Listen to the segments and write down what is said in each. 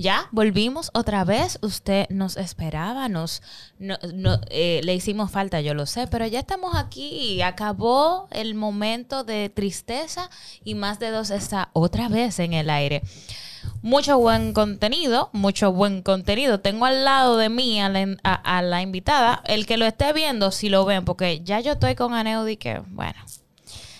Ya, volvimos otra vez. Usted nos esperaba, nos, no, no, eh, le hicimos falta, yo lo sé, pero ya estamos aquí. Acabó el momento de tristeza y más de dos está otra vez en el aire. Mucho buen contenido, mucho buen contenido. Tengo al lado de mí a la, invitada. El que lo esté viendo, si lo ven, porque ya yo estoy con Aneudi que, bueno,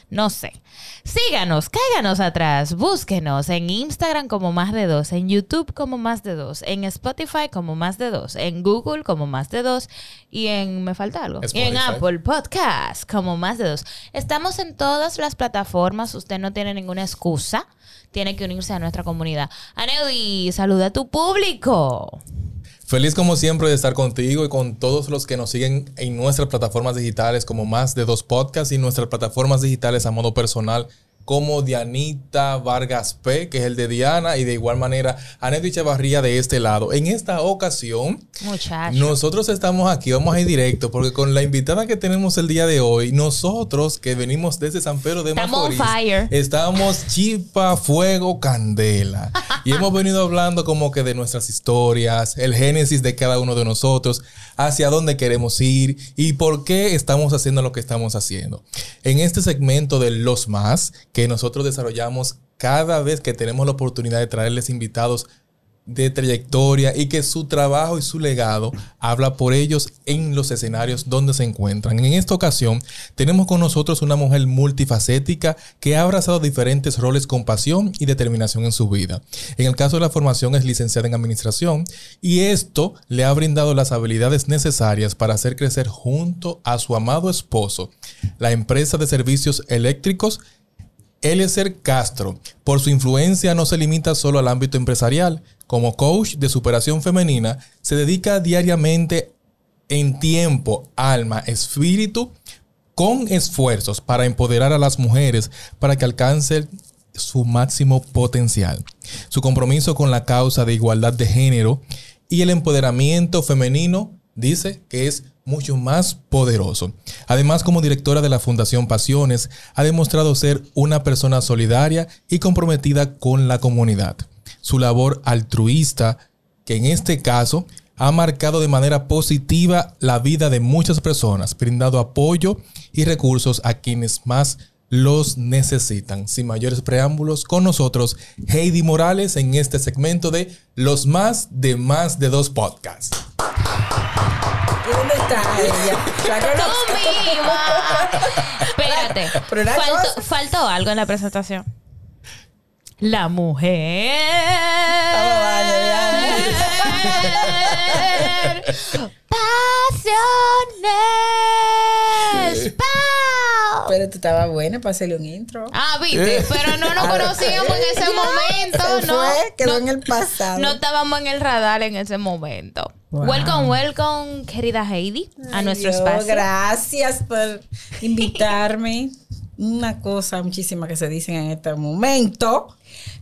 no sé. Síganos, cáiganos atrás, búsquenos en Instagram como más de dos, en YouTube como más de dos, en Spotify como más de dos, en Google como más de dos y en, me falta algo, y en. Apple Podcast como más de dos. Estamos en todas las plataformas, usted no tiene ninguna excusa, tiene que unirse a nuestra comunidad. Aneudi, saluda a tu público. Feliz como siempre de estar contigo y con todos los que nos siguen en nuestras plataformas digitales como más de dos podcasts y nuestras plataformas digitales a modo personal como Dianita Vargas P, que es el de Diana, y de igual manera Aneto Echevarría de este lado. En esta ocasión, Muchacho. nosotros estamos aquí, vamos a ir directo, porque con la invitada que tenemos el día de hoy, nosotros que venimos desde San Pedro de Macorís, estamos chipa, fuego, candela. y hemos venido hablando como que de nuestras historias, el génesis de cada uno de nosotros, hacia dónde queremos ir y por qué estamos haciendo lo que estamos haciendo. En este segmento de Los Más, que nosotros desarrollamos cada vez que tenemos la oportunidad de traerles invitados de trayectoria y que su trabajo y su legado habla por ellos en los escenarios donde se encuentran. En esta ocasión tenemos con nosotros una mujer multifacética que ha abrazado diferentes roles con pasión y determinación en su vida. En el caso de la formación es licenciada en administración y esto le ha brindado las habilidades necesarias para hacer crecer junto a su amado esposo la empresa de servicios eléctricos Eliezer Castro, por su influencia, no se limita solo al ámbito empresarial. Como coach de superación femenina, se dedica diariamente en tiempo, alma, espíritu, con esfuerzos para empoderar a las mujeres para que alcancen su máximo potencial. Su compromiso con la causa de igualdad de género y el empoderamiento femenino dice que es mucho más poderoso. Además, como directora de la Fundación Pasiones, ha demostrado ser una persona solidaria y comprometida con la comunidad. Su labor altruista, que en este caso ha marcado de manera positiva la vida de muchas personas, brindado apoyo y recursos a quienes más los necesitan. Sin mayores preámbulos, con nosotros Heidi Morales en este segmento de Los Más de Más de Dos Podcasts. ¿Y dónde está ella? La conozco. ¡Tú misma! Espérate. Pero una faltó, cosa- faltó algo en la presentación. La mujer. Pasiones. ¡Pau! Pero tú estabas buena para hacerle un intro. Ah, viste, pero no nos conocíamos en ese momento, Se ¿no? fue, quedó no, en el pasado. no estábamos en el radar en ese momento. Wow. Welcome, welcome, querida Heidi, a Ay, nuestro Dios, espacio. Gracias por invitarme. Una cosa muchísima que se dicen en este momento.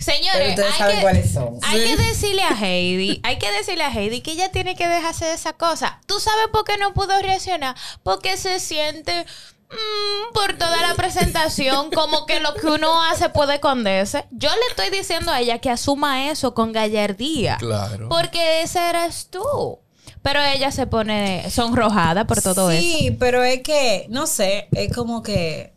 Pero Señores, ustedes hay saben que, cuáles son. hay Sí. que decirle a Heidi, hay que decirle a Heidi que ella tiene que dejarse de esa cosa. ¿Tú sabes por qué no pudo reaccionar? Porque se siente mm, por toda la presentación como que lo que uno hace puede esconderse. Yo le estoy diciendo a ella que asuma eso con gallardía. Claro. Porque ese eres tú. Pero ella se pone sonrojada por todo eso. Sí, pero es que, no sé, es como que.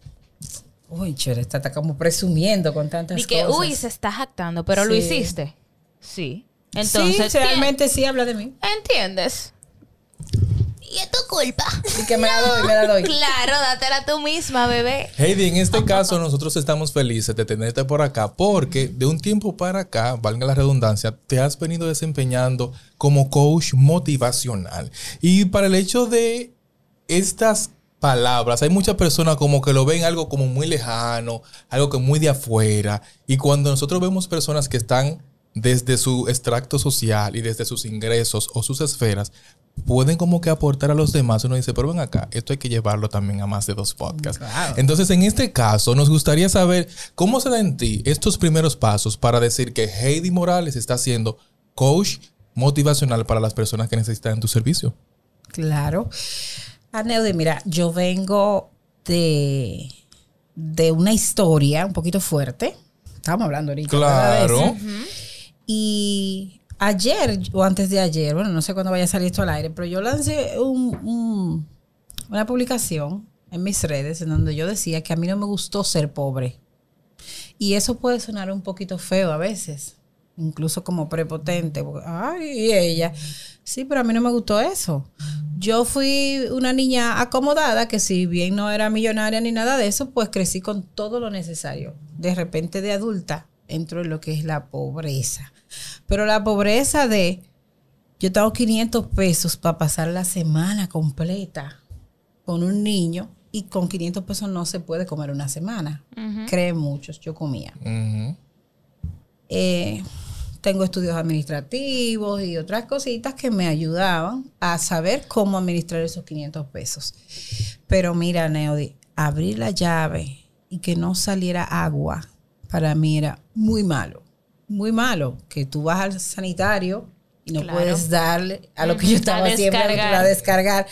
Uy, chévere, está, está como presumiendo con tantas Y que, cosas. uy, se está jactando, pero lo hiciste. Sí. Entonces, sí, realmente sí habla de mí. ¿entiendes? Y es tu culpa. Y que me la doy, me la doy. Claro, dátela tú misma, bebé. Heidi, en este caso nosotros estamos felices de tenerte por acá porque de un tiempo para acá, valga la redundancia, te has venido desempeñando como coach motivacional. Y para el hecho de estas palabras, hay muchas personas como que lo ven algo como muy lejano, algo que muy de afuera. Y cuando nosotros vemos personas que están desde su extracto social y desde sus ingresos o sus esferas, pueden como que aportar a los demás. Uno dice, pero ven acá, esto hay que llevarlo también a más de dos podcasts. Entonces, en este caso, nos gustaría saber cómo se da en ti estos primeros pasos para decir que Heidi Morales está siendo coach motivacional para las personas que necesitan tu servicio. Claro. Aneudi, mira, yo vengo de, de una historia un poquito fuerte. Estábamos hablando ahorita. Claro. Y ayer o antes de ayer, bueno, no sé cuándo vaya a salir esto al aire, pero yo lancé un, una publicación en mis redes en donde yo decía que a mí no me gustó ser pobre. Y eso puede sonar un poquito feo a veces, incluso como prepotente. ay, ella. Sí, pero a mí no me gustó eso. Yo fui una niña acomodada que si bien no era millonaria ni nada de eso, pues crecí con todo lo necesario. De repente de adulta entro en lo que es la pobreza. Pero la pobreza de, yo tengo 500 pesos para pasar la semana completa con un niño y con 500 pesos no se puede comer una semana. Creen muchos, yo comía. Eh, tengo estudios administrativos y otras cositas que me ayudaban a saber cómo administrar esos 500 pesos. Pero mira, Neody, abrir la llave y que no saliera agua, para mí era muy malo muy malo, que tú vas al sanitario y no puedes darle a lo que yo estaba siempre a descargar.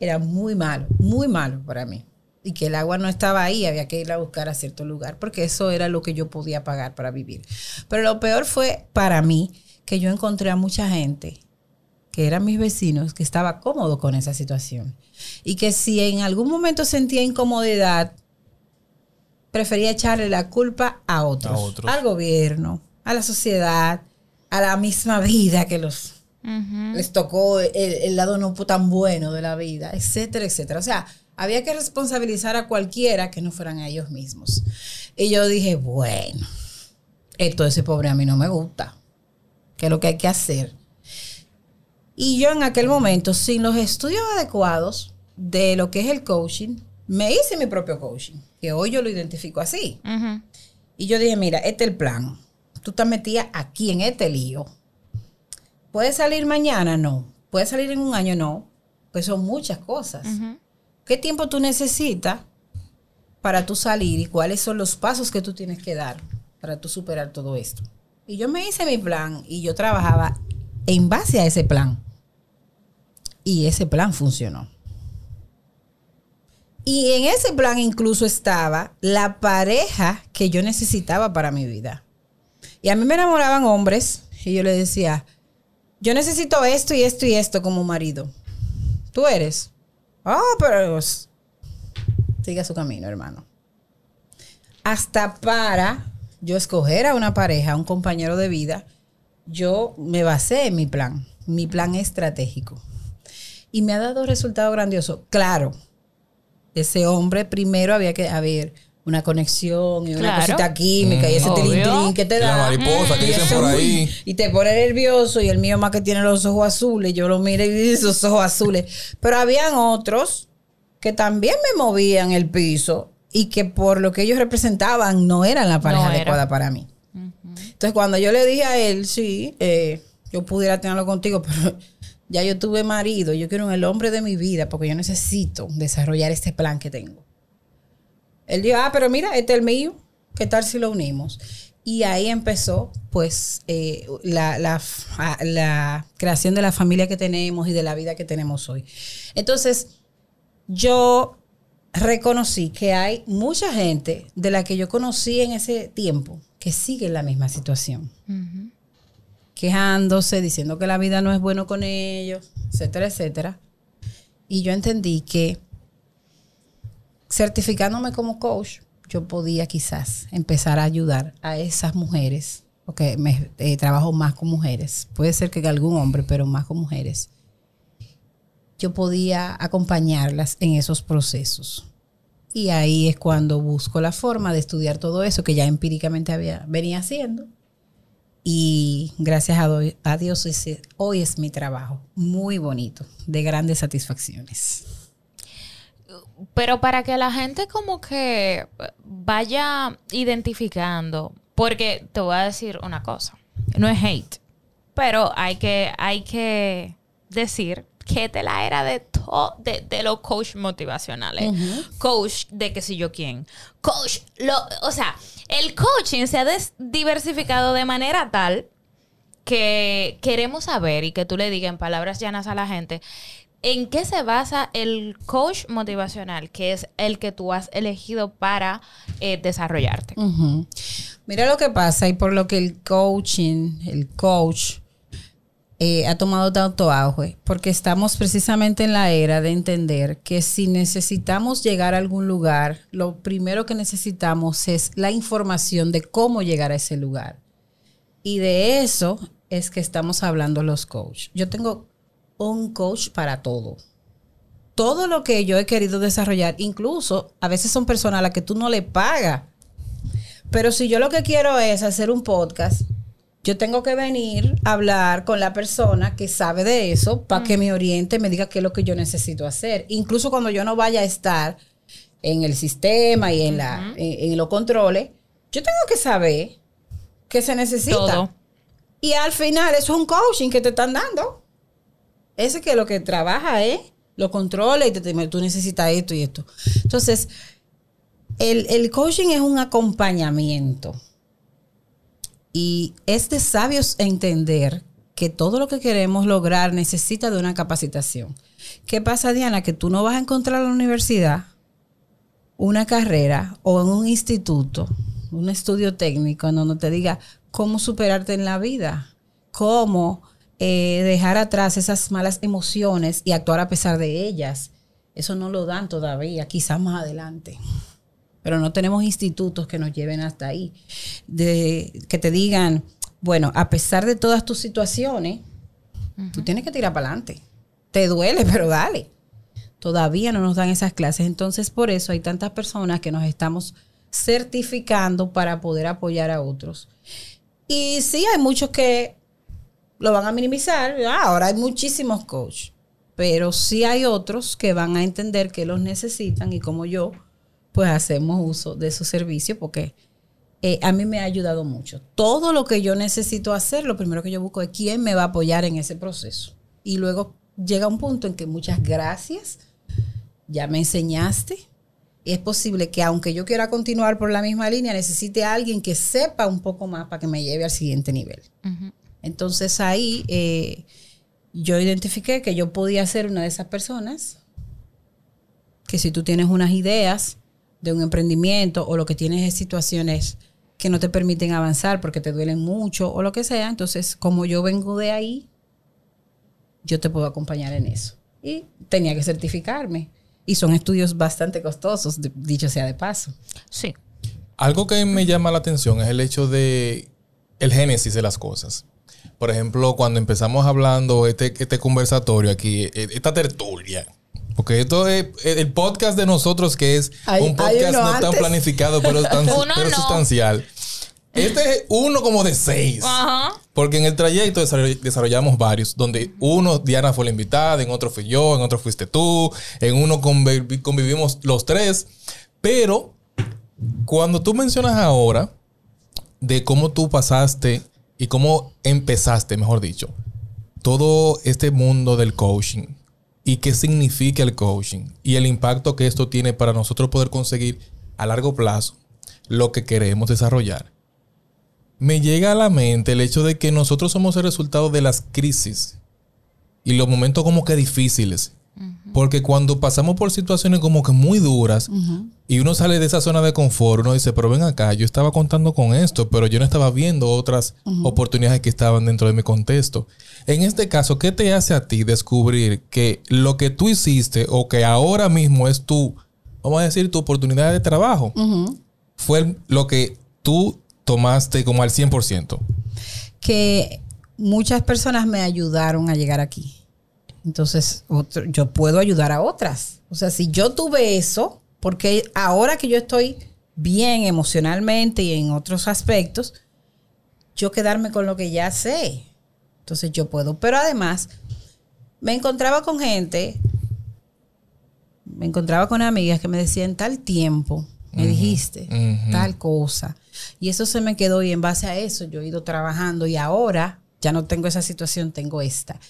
Era muy malo, muy malo para mí. Y que el agua no estaba ahí, había que ir a buscar a cierto lugar, porque eso era lo que yo podía pagar para vivir. Pero lo peor fue para mí que yo encontré a mucha gente que eran mis vecinos, que estaba cómodo con esa situación. Y que si en algún momento sentía incomodidad, prefería echarle la culpa a otros. al gobierno, a la sociedad, a la misma vida que los les tocó el, lado no tan bueno de la vida, etcétera, etcétera. O sea, había que responsabilizar a cualquiera que no fueran a ellos mismos. Y yo dije, bueno, esto de ese pobre a mí no me gusta. ¿Qué es lo que hay que hacer? Y yo en aquel momento, sin los estudios adecuados de lo que es el coaching, me hice mi propio coaching, que hoy yo lo identifico así. Y yo dije, mira, este es el plan tú estás metida aquí en este lío. ¿Puede salir mañana? No. ¿Puede salir en un año? No. Pues son muchas cosas. ¿Qué tiempo tú necesitas para tú salir y cuáles son los pasos que tú tienes que dar para tú superar todo esto? Y yo me hice mi plan y yo trabajaba en base a ese plan. Y ese plan funcionó. Y en ese plan incluso estaba la pareja que yo necesitaba para mi vida. Y a mí me enamoraban hombres y yo le decía, yo necesito esto y esto y esto como marido. Tú eres. Ah, pero siga su camino, hermano. Hasta para yo escoger a una pareja, a un compañero de vida, yo me basé en mi plan, mi plan estratégico. Y me ha dado resultado grandioso. Claro, ese hombre primero había que haber una conexión y una cosita química y ese tilindrín que te da. La mariposa que dicen por ahí. Y te pone nervioso y el mío más que tiene los ojos azules. Yo lo miré y vi esos ojos azules. Pero habían otros que también me movían el piso y que por lo que ellos representaban no eran la pareja adecuada para mí. Entonces cuando yo le dije a él, sí, eh, yo pudiera tenerlo contigo, pero ya yo tuve marido, yo quiero el hombre de mi vida porque yo necesito desarrollar este plan que tengo. Él dijo, ah, pero mira, este es el mío, ¿qué tal si lo unimos? Y ahí empezó, pues, eh, la, la, creación de la familia que tenemos y de la vida que tenemos hoy. Entonces, yo reconocí que hay mucha gente de la que yo conocí en ese tiempo que sigue en la misma situación. Quejándose, diciendo que la vida no es bueno con ellos, etcétera, etcétera. Y yo entendí que certificándome como coach, yo podía quizás empezar a ayudar a esas mujeres, porque me eh, trabajo más con mujeres, puede ser que algún hombre, pero más con mujeres. Yo podía acompañarlas en esos procesos. Y ahí es cuando busco la forma de estudiar todo eso que ya empíricamente había, venía haciendo. Y gracias a, Dios hoy es mi trabajo muy bonito, de grandes satisfacciones pero para que la gente como que vaya identificando, porque te voy a decir una cosa. no es hate, pero hay que, hay que decir que de la era de, de, de los coach motivacionales. Coach de que si yo quién. Coach, lo, o sea, el coaching se ha des- diversificado de manera tal que queremos saber y que tú le digas en palabras llanas a la gente, ¿en qué se basa el coach motivacional, que es el que tú has elegido para eh, desarrollarte? Mira lo que pasa y por lo que el coaching, el coach, eh, ha tomado tanto auge, porque estamos precisamente en la era de entender que si necesitamos llegar a algún lugar, lo primero que necesitamos es la información de cómo llegar a ese lugar. Y de eso es que estamos hablando los coaches. Yo tengo un coach para todo. Todo lo que yo he querido desarrollar, incluso a veces son personas a las que tú no le pagas. Pero si yo lo que quiero es hacer un podcast, yo tengo que venir a hablar con la persona que sabe de eso para que me oriente, me diga qué es lo que yo necesito hacer. Incluso cuando yo no vaya a estar en el sistema y en, la, en, en los controles, yo tengo que saber qué se necesita. Todo. Y al final eso es un coaching que te están dando. Ese que lo que trabaja es, lo controla y te, te- tú necesitas esto y esto. Entonces, el, el coaching es un acompañamiento. Y es de sabios entender que todo lo que queremos lograr necesita de una capacitación. ¿Qué pasa, Diana? Que tú no vas a encontrar en la universidad una carrera o en un instituto, un estudio técnico en donde te diga cómo superarte en la vida, cómo eh, dejar atrás esas malas emociones y actuar a pesar de ellas. Eso no lo dan todavía, quizás más adelante. Pero no tenemos institutos que nos lleven hasta ahí. De, que te digan, bueno, a pesar de todas tus situaciones, tú tienes que tirar para adelante. Te duele, pero dale todavía no nos dan esas clases. Entonces, por eso hay tantas personas que nos estamos certificando para poder apoyar a otros. Y sí, hay muchos que lo van a minimizar. Ah, ahora hay muchísimos coaches, pero sí hay otros que van a entender que los necesitan y como yo, pues hacemos uso de su servicio porque eh, a mí me ha ayudado mucho. Todo lo que yo necesito hacer, lo primero que yo busco es quién me va a apoyar en ese proceso. Y luego llega un punto en que muchas gracias, ya me enseñaste. Y es posible que aunque yo quiera continuar por la misma línea, necesite a alguien que sepa un poco más para que me lleve al siguiente nivel. Entonces ahí eh, yo identifiqué que yo podía ser una de esas personas que si tú tienes unas ideas de un emprendimiento o lo que tienes es situaciones que no te permiten avanzar porque te duelen mucho o lo que sea, entonces como yo vengo de ahí, yo te puedo acompañar en eso. Y tenía que certificarme. Y son estudios bastante costosos, de- dicho sea de paso. Sí. Algo que me llama la atención es el hecho de el génesis de las cosas. Por ejemplo, cuando empezamos hablando este, este conversatorio aquí, eh, esta tertulia. Porque esto es eh, el podcast de nosotros que es Hay- un podcast no tan antes. planificado, pero tan pero no. sustancial. Este es uno como de seis. Ajá. Porque en el trayecto desarroll- desarrollamos varios, donde uno, Diana fue la invitada, en otro fui yo, en otro fuiste tú, en uno convivi- convivimos los tres. Pero cuando tú mencionas ahora de cómo tú pasaste y cómo empezaste, mejor dicho, todo este mundo del coaching y qué significa el coaching y el impacto que esto tiene para nosotros poder conseguir a largo plazo lo que queremos desarrollar me llega a la mente el hecho de que nosotros somos el resultado de las crisis y los momentos como que difíciles. Porque cuando pasamos por situaciones como que muy duras y uno sale de esa zona de confort, uno dice, pero ven acá, yo estaba contando con esto, pero yo no estaba viendo otras oportunidades que estaban dentro de mi contexto. En este caso, ¿qué te hace a ti descubrir que lo que tú hiciste o que ahora mismo es tu, vamos a decir, tu oportunidad de trabajo, fue lo que tú tomaste como al 100%. que muchas personas me ayudaron a llegar aquí. Entonces, otro- yo puedo ayudar a otras. O sea, si yo tuve eso, porque ahora que yo estoy bien emocionalmente y en otros aspectos, yo quedarme con lo que ya sé. Entonces yo puedo. Pero además, me encontraba con gente, me encontraba con amigas que me decían tal tiempo, me dijiste tal cosa. Y eso se me quedó y en base a eso yo he ido trabajando y ahora ya no tengo esa situación, tengo esta.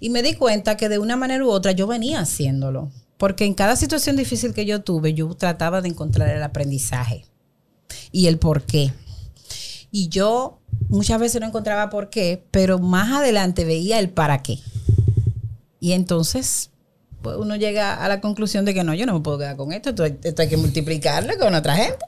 Y me di cuenta que de una manera u otra yo venía haciéndolo. Porque en cada situación difícil que yo tuve, yo trataba de encontrar el aprendizaje y el por qué. Y yo muchas veces no encontraba por qué, pero más adelante veía el para qué. Y entonces pues uno llega a la conclusión de que no, yo no me puedo quedar con esto, esto, hay- que multiplicarlo con otra gente.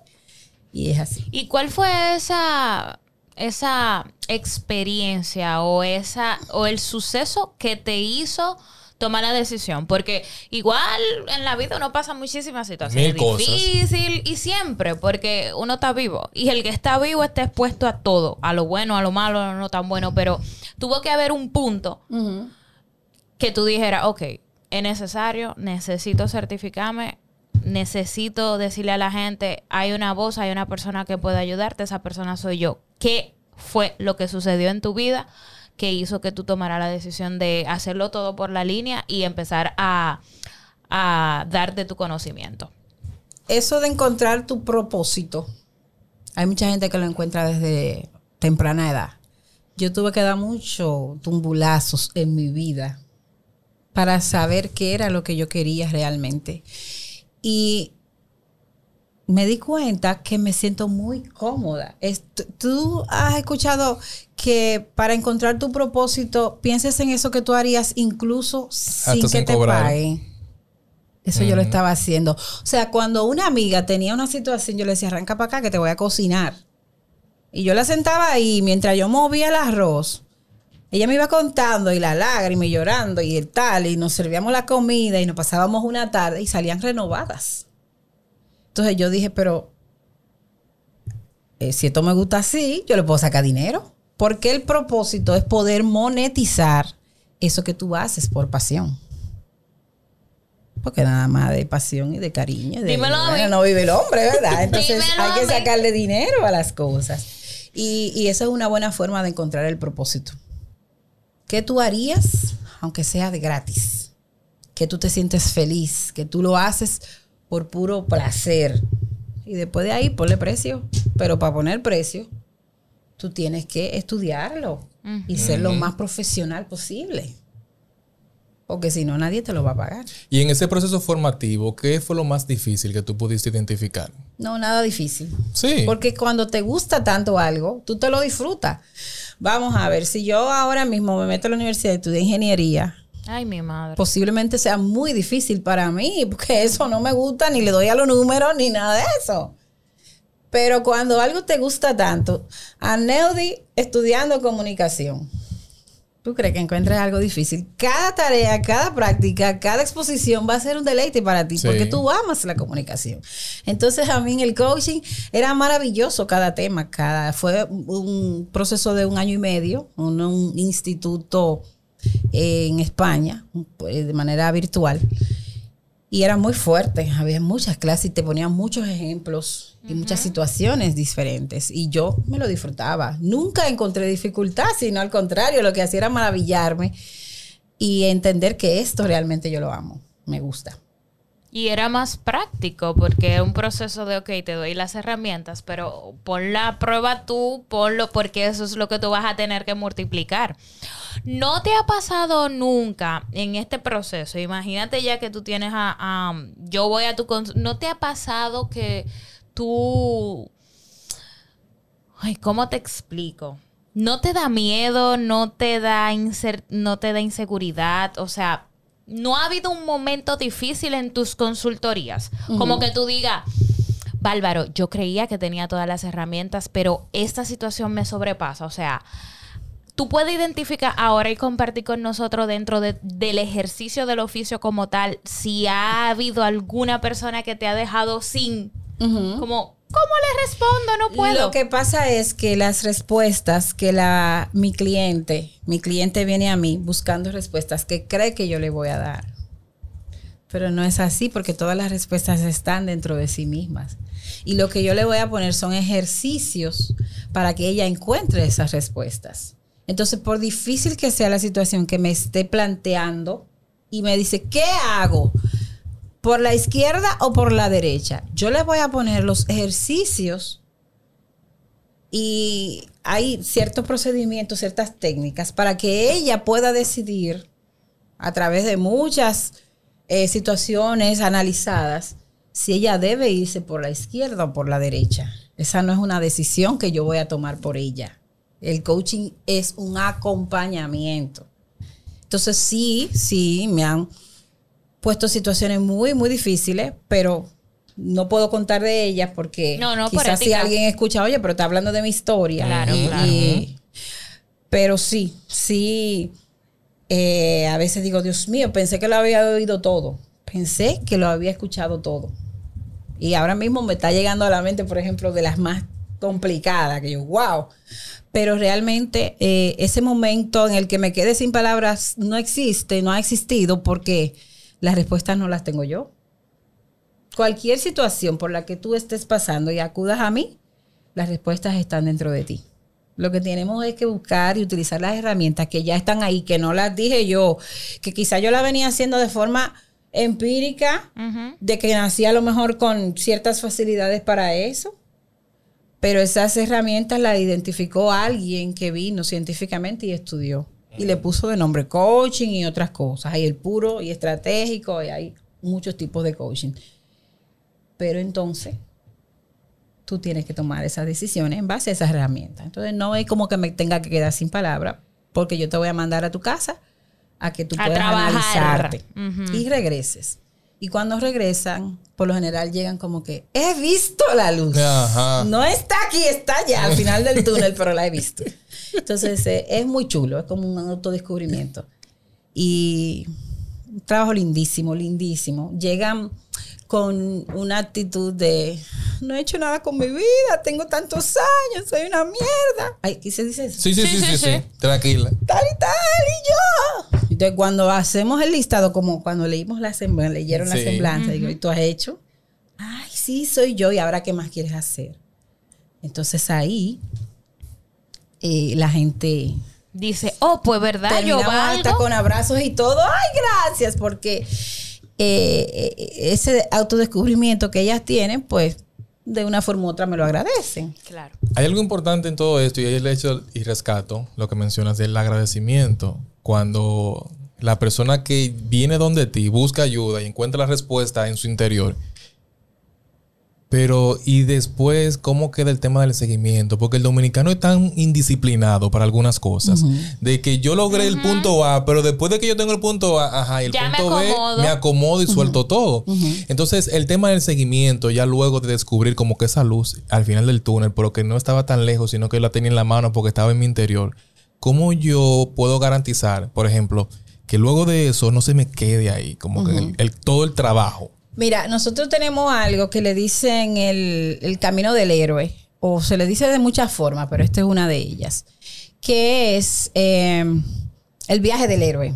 Y es así. ¿Y cuál fue esa, esa experiencia o esa o el suceso que te hizo tomar la decisión? Porque igual en la vida uno pasa muchísimas situaciones Mil cosas. difíciles y siempre, porque uno está vivo. Y el que está vivo está expuesto a todo, a lo bueno, a lo malo, a lo no tan bueno. Pero tuvo que haber un punto que tú dijeras, ok, es necesario, necesito certificarme, necesito decirle a la gente, hay una voz, hay una persona que puede ayudarte, esa persona soy yo. ¿Qué fue lo que sucedió en tu vida que hizo que tú tomaras la decisión de hacerlo todo por la línea y empezar a, a dar de tu conocimiento? Eso de encontrar tu propósito, hay mucha gente que lo encuentra desde temprana edad. Yo tuve que dar muchos tumbulazos en mi vida para saber qué era lo que yo quería realmente. Y me di cuenta que me siento muy cómoda. Tú has escuchado que para encontrar tu propósito pienses en eso que tú harías incluso sin Hasta que sin te paguen. Eso yo lo estaba haciendo. O sea, cuando una amiga tenía una situación, yo le decía, arranca para acá que te voy a cocinar. Y yo la sentaba ahí mientras yo movía el arroz. Ella me iba contando y la lágrima y llorando y el tal, y nos servíamos la comida y nos pasábamos una tarde y salían renovadas. Entonces yo dije, pero eh, si esto me gusta así, yo le puedo sacar dinero. Porque el propósito es poder monetizar eso que tú haces por pasión. Porque nada más de pasión y de cariño. de- Dímelo a bueno, mí. no vive el hombre, ¿verdad? Entonces Dímelo hay que sacarle dinero a las cosas. Y, y esa es una buena forma de encontrar el propósito. ¿Qué tú harías, aunque sea de gratis? Que tú te sientes feliz, que tú lo haces por puro placer. Y después de ahí ponle precio. Pero para poner precio, tú tienes que estudiarlo y ser lo más profesional posible. Porque si no, nadie te lo va a pagar. Y en ese proceso formativo, ¿qué fue lo más difícil que tú pudiste identificar? No, nada difícil. Sí. Porque cuando te gusta tanto algo, tú te lo disfrutas. Vamos a ver, si yo ahora mismo me meto a la universidad y estudio ingeniería, Ay, mi madre. posiblemente sea muy difícil para mí, porque eso no me gusta, ni le doy a los números, ni nada de eso. Pero cuando algo te gusta tanto, a Neudi estudiando comunicación, ¿tú crees que encuentres algo difícil? Cada tarea, cada práctica, cada exposición va a ser un deleite para ti, Sí. porque tú amas la comunicación. Entonces a mí en el coaching era maravilloso cada tema, cada fue un proceso de un año y medio, un, un instituto en España, pues, de manera virtual. Y era muy fuerte, había muchas clases y te ponían muchos ejemplos y muchas situaciones diferentes. Y yo me lo disfrutaba. Nunca encontré dificultad, sino al contrario, lo que hacía era maravillarme y entender que esto realmente yo lo amo, me gusta. Y era más práctico porque era un proceso de, ok, te doy las herramientas, pero pon la prueba tú, ponlo porque eso es lo que tú vas a tener que multiplicar. ¿No te ha pasado nunca en este proceso? Imagínate ya que tú tienes a... yo voy a tu... ¿No te ha pasado que tú... Ay, ¿cómo te explico? No te da miedo, no te da, no te da inseguridad, o sea, no ha habido un momento difícil en tus consultorías, como que tú digas, Bárbaro, yo creía que tenía todas las herramientas, pero esta situación me sobrepasa, o sea, tú puedes identificar ahora y compartir con nosotros dentro de- del ejercicio del oficio como tal, si ha habido alguna persona que te ha dejado sin, como, ¿cómo le respondo? No puedo. Lo que pasa es que las respuestas que la, mi cliente, mi cliente viene a mí buscando respuestas que cree que yo le voy a dar. Pero no es así porque todas las respuestas están dentro de sí mismas. Y lo que yo le voy a poner son ejercicios para que ella encuentre esas respuestas. Entonces, por difícil que sea la situación que me esté planteando y me dice, ¿qué hago? ¿Por la izquierda o por la derecha? Yo les voy a poner los ejercicios y hay ciertos procedimientos, ciertas técnicas para que ella pueda decidir a través de muchas eh, situaciones analizadas si ella debe irse por la izquierda o por la derecha. Esa no es una decisión que yo voy a tomar por ella. El coaching es un acompañamiento. Entonces sí, sí, me han puesto situaciones muy, muy difíciles, pero no puedo contar de ellas porque No, no, por quizás si alguien escucha, oye, pero está hablando de mi historia. Claro, Y- claro. y- pero sí, sí, eh, a veces digo, Dios mío, pensé que lo había oído todo. Pensé que lo había escuchado todo. Y ahora mismo me está llegando a la mente, por ejemplo, de las más complicadas, que yo, wow. Pero realmente eh, ese momento en el que me quedé sin palabras no existe, no ha existido porque las respuestas no las tengo yo. Cualquier situación por la que tú estés pasando y acudas a mí, las respuestas están dentro de ti. Lo que tenemos es que buscar y utilizar las herramientas que ya están ahí, que no las dije yo, que quizá yo la venía haciendo de forma empírica, de que nací a lo mejor con ciertas facilidades para eso, pero esas herramientas las identificó alguien que vino científicamente y estudió y le puso de nombre coaching y otras cosas. Hay el puro y estratégico y hay muchos tipos de coaching. Pero entonces tú tienes que tomar esas decisiones en base a esas herramientas. Entonces no es como que me tenga que quedar sin palabra porque yo te voy a mandar a tu casa a que tú A puedas trabajar. analizarte y regreses. Y cuando regresan, por lo general llegan como que he visto la luz. Ajá. No está aquí, está allá al final del túnel, pero la he visto. Entonces eh, es muy chulo, es como un autodescubrimiento. Y un trabajo lindísimo, lindísimo. Llegan con una actitud de no he hecho nada con mi vida, tengo tantos años, soy una mierda. Ay, ¿qué se dice eso? Sí, sí, Sí, sí, sí, sí, sí. sí. Tranquila. tal y tal, y yo. Entonces, cuando hacemos el listado, como cuando leímos la semblanza, leyeron la semblanza, digo, ¿y tú has hecho? Ay, sí, soy yo, ¿y ahora qué más quieres hacer? Entonces ahí eh, la gente Dice, oh, pues verdad, yo hasta valgo. con abrazos y todo. Ay, gracias, porque eh, ese autodescubrimiento que ellas tienen, pues de una forma u otra me lo agradecen. Claro. Hay algo importante en todo esto y es el hecho y rescato lo que mencionas del agradecimiento. Cuando la persona que viene donde ti busca ayuda y encuentra la respuesta en su interior. Pero, y después, ¿cómo queda el tema del seguimiento? Porque el dominicano es tan indisciplinado para algunas cosas. De que yo logré el punto A, pero después de que yo tengo el punto A, ajá, y el Ya me punto B, me acomodo y suelto todo. Entonces, el tema del seguimiento, ya luego de descubrir como que esa luz al final del túnel, pero que no estaba tan lejos, sino que la tenía en la mano porque estaba en mi interior, ¿cómo yo puedo garantizar, por ejemplo, que luego de eso no se me quede ahí, como que el- el- todo el trabajo? Mira, nosotros tenemos algo que le dicen el, el camino del héroe, o se le dice de muchas formas, pero esta es una de ellas, que es eh, el viaje del héroe.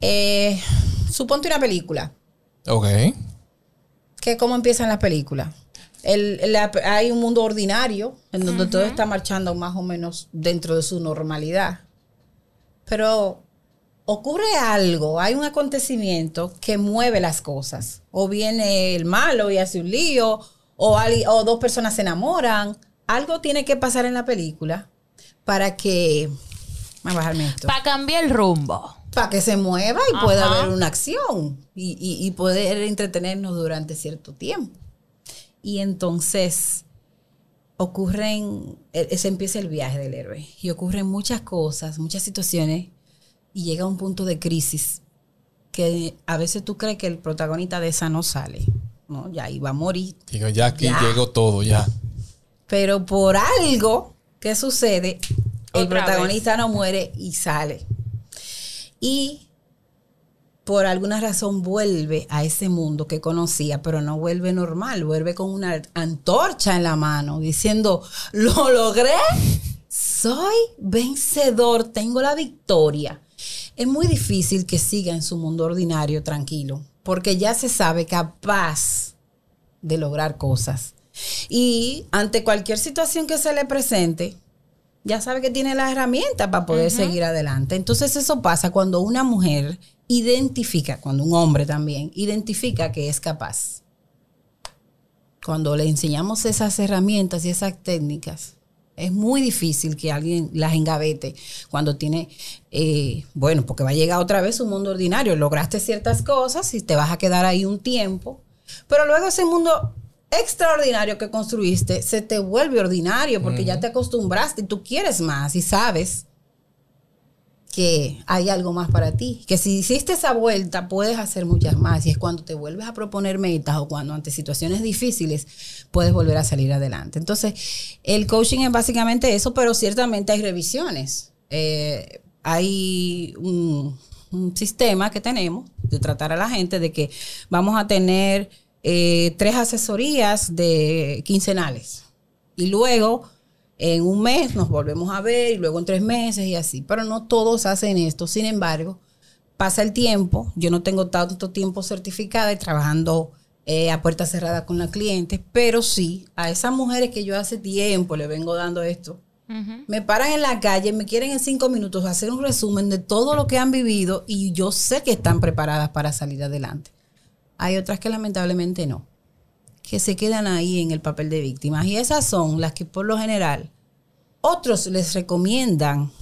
Eh, suponte una película, Ok. que cómo empiezan las películas. El- la- hay un mundo ordinario en donde todo está marchando más o menos dentro de su normalidad. Pero ocurre algo, hay un acontecimiento que mueve las cosas. O viene el malo y hace un lío, o, o dos personas se enamoran. Algo tiene que pasar en la película para que... Voy a bajarme esto Para cambiar el rumbo. para que se mueva y pueda haber una acción y, y- y poder entretenernos durante cierto tiempo. Y entonces ocurren, e- se empieza el viaje del héroe y ocurren muchas cosas, muchas situaciones y llega un punto de crisis que a veces tú crees que el protagonista de esa no sale, ¿no? Ya iba a morir, Digo, ya aquí Ya. llegó todo, ya. pero por algo que sucede, el Otra protagonista no muere y sale. Y por alguna razón vuelve a ese mundo que conocía, pero no vuelve normal, vuelve con una antorcha en la mano, diciendo, lo logré, soy vencedor, tengo la victoria. Es muy difícil que siga en su mundo ordinario tranquilo, porque ya se sabe capaz de lograr cosas. Y ante cualquier situación que se le presente, ya sabe que tiene las herramientas para poder seguir adelante. Entonces eso pasa cuando una mujer identifica, cuando un hombre también identifica que es capaz. Cuando le enseñamos esas herramientas y esas técnicas, es muy difícil que alguien las engavete cuando tiene, eh, bueno, porque va a llegar otra vez un mundo ordinario. Lograste ciertas cosas y te vas a quedar ahí un tiempo, pero luego ese mundo extraordinario que construiste se te vuelve ordinario porque ya te acostumbraste y tú quieres más y sabes que hay algo más para ti, que si hiciste esa vuelta puedes hacer muchas más y es cuando te vuelves a proponer metas o cuando ante situaciones difíciles puedes volver a salir adelante. Entonces, el coaching es básicamente eso, pero ciertamente hay revisiones. Eh, hay un, sistema que tenemos de tratar a la gente de que vamos a tener eh, tres asesorías de quincenales. Y luego, en un mes nos volvemos a ver y luego en tres meses y así. Pero no todos hacen esto. Sin embargo, pasa el tiempo. Yo no tengo tanto tiempo certificada y trabajando eh, a puerta cerrada con la cliente, pero sí, a esas mujeres que yo hace tiempo le vengo dando esto, me paran en la calle, me quieren en cinco minutos hacer un resumen de todo lo que han vivido y yo sé que están preparadas para salir adelante. Hay otras que lamentablemente no, que se quedan ahí en el papel de víctimas. Y esas son las que por lo general otros les recomiendan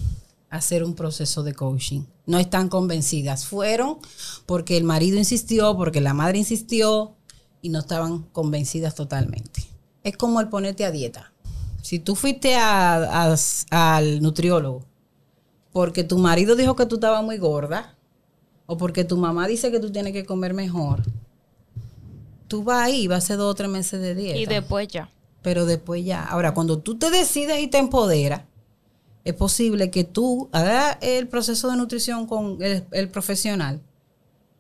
hacer un proceso de coaching. No están convencidas. Fueron porque el marido insistió, porque la madre insistió y no estaban convencidas totalmente. Es como el ponerte a dieta. Si tú fuiste al nutriólogo porque tu marido dijo que tú estabas muy gorda o porque tu mamá dice que tú tienes que comer mejor, tú vas ahí, vas a hacer dos o tres meses de dieta. Y después ya. Pero después ya. Ahora, cuando tú te decides y te empoderas, es posible que tú hagas el proceso de nutrición con el, profesional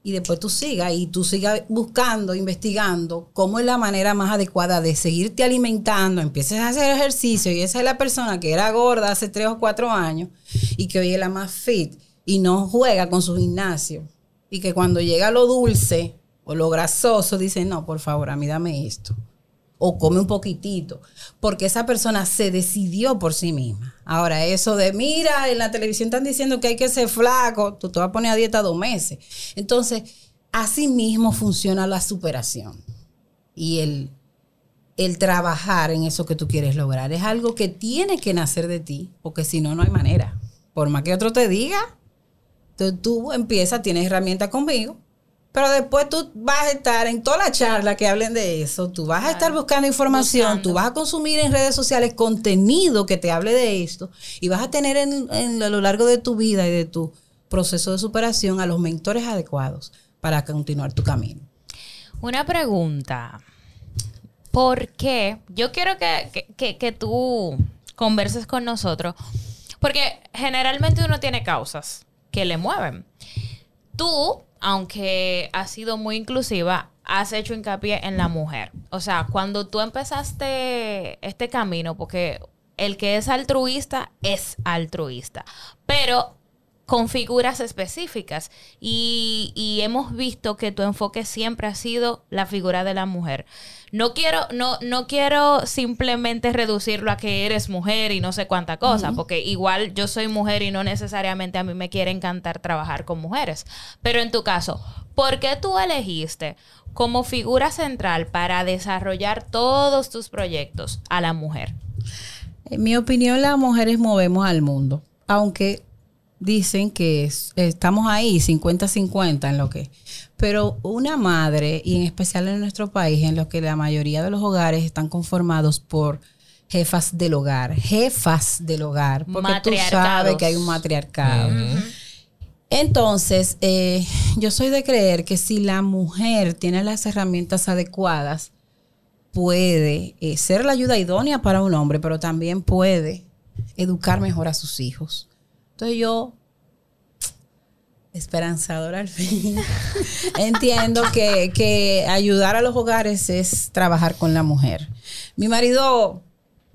y después tú sigas y tú sigas buscando, investigando cómo es la manera más adecuada de seguirte alimentando, empieces a hacer ejercicio y esa es la persona que era gorda hace tres o cuatro años y que hoy es la más fit y no juega con su gimnasio y que cuando llega lo dulce o lo grasoso, dice, no, por favor, a mí dame esto. O come un poquitito. Porque esa persona se decidió por sí misma. Ahora, eso de, mira, en la televisión están diciendo que hay que ser flaco, tú te vas a poner a dieta dos meses. Entonces, así mismo funciona la superación. Y el, el trabajar en eso que tú quieres lograr. Es algo que tiene que nacer de ti, porque si no, no hay manera. Por más que otro te diga, tú, tú empiezas, tienes herramientas conmigo, pero después tú vas a estar en toda la charla que hablen de eso, tú vas a estar buscando información, tú vas a consumir en redes sociales contenido que te hable de esto y vas a tener en, a lo largo de tu vida y de tu proceso de superación a los mentores adecuados para continuar tu camino. Una pregunta. ¿Por qué? Yo quiero que, que tú converses con nosotros, porque generalmente uno tiene causas que le mueven. Tú aunque ha sido muy inclusiva, has hecho hincapié en la mujer. O sea, cuando tú empezaste este camino, porque el que es altruista es altruista, pero con figuras específicas. Y, y, hemos visto que tu enfoque siempre ha sido la figura de la mujer. No quiero, no, no quiero simplemente reducirlo a que eres mujer y no sé cuánta cosa, porque igual yo soy mujer y no necesariamente a mí me quiere encantar trabajar con mujeres. Pero en tu caso, ¿por qué tú elegiste como figura central para desarrollar todos tus proyectos a la mujer? En mi opinión, las mujeres movemos al mundo, aunque dicen que estamos ahí 50-50 en lo que... Pero una madre, y en especial en nuestro país, en lo que la mayoría de los hogares están conformados por jefas del hogar, jefas del hogar, porque tú sabes que hay un matriarcado. Entonces, eh, yo soy de creer que si la mujer tiene las herramientas adecuadas, puede eh, ser la ayuda idónea para un hombre, pero también puede educar mejor a sus hijos entonces yo, esperanzadora al fin, entiendo que, ayudar a los hogares es trabajar con la mujer. Mi marido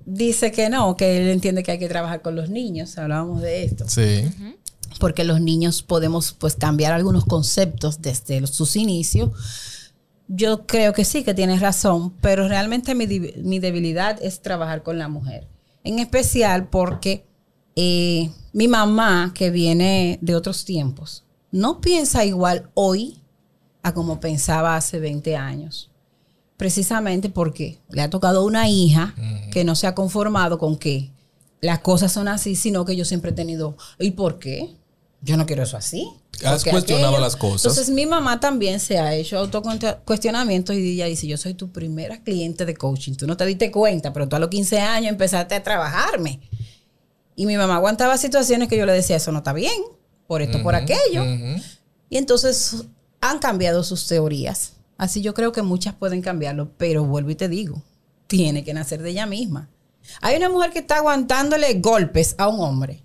dice que no, que él entiende que hay que trabajar con los niños, hablábamos de esto. Sí. Porque los niños podemos pues cambiar algunos conceptos desde sus inicios. Yo creo que sí, que tienes razón, pero realmente mi, mi debilidad es trabajar con la mujer. En especial porque eh, mi mamá, que viene de otros tiempos, no piensa igual hoy a como pensaba hace 20 años. Precisamente porque le ha tocado una hija que no se ha conformado con que las cosas son así, sino que yo siempre he tenido, ¿y por qué? Yo no quiero eso así. Has cuestionado aquello- las cosas. Entonces mi mamá también se ha hecho autocuestionamientos y ella dice, yo soy tu primera cliente de coaching. Tú no te diste cuenta, pero tú a los 15 años empezaste a trabajarme. Y mi mamá aguantaba situaciones que yo le decía, eso no está bien, por esto, por aquello. Y entonces han cambiado sus teorías. Así yo creo que muchas pueden cambiarlo, pero vuelvo y te digo, tiene que nacer de ella misma. Hay una mujer que está aguantándole golpes a un hombre.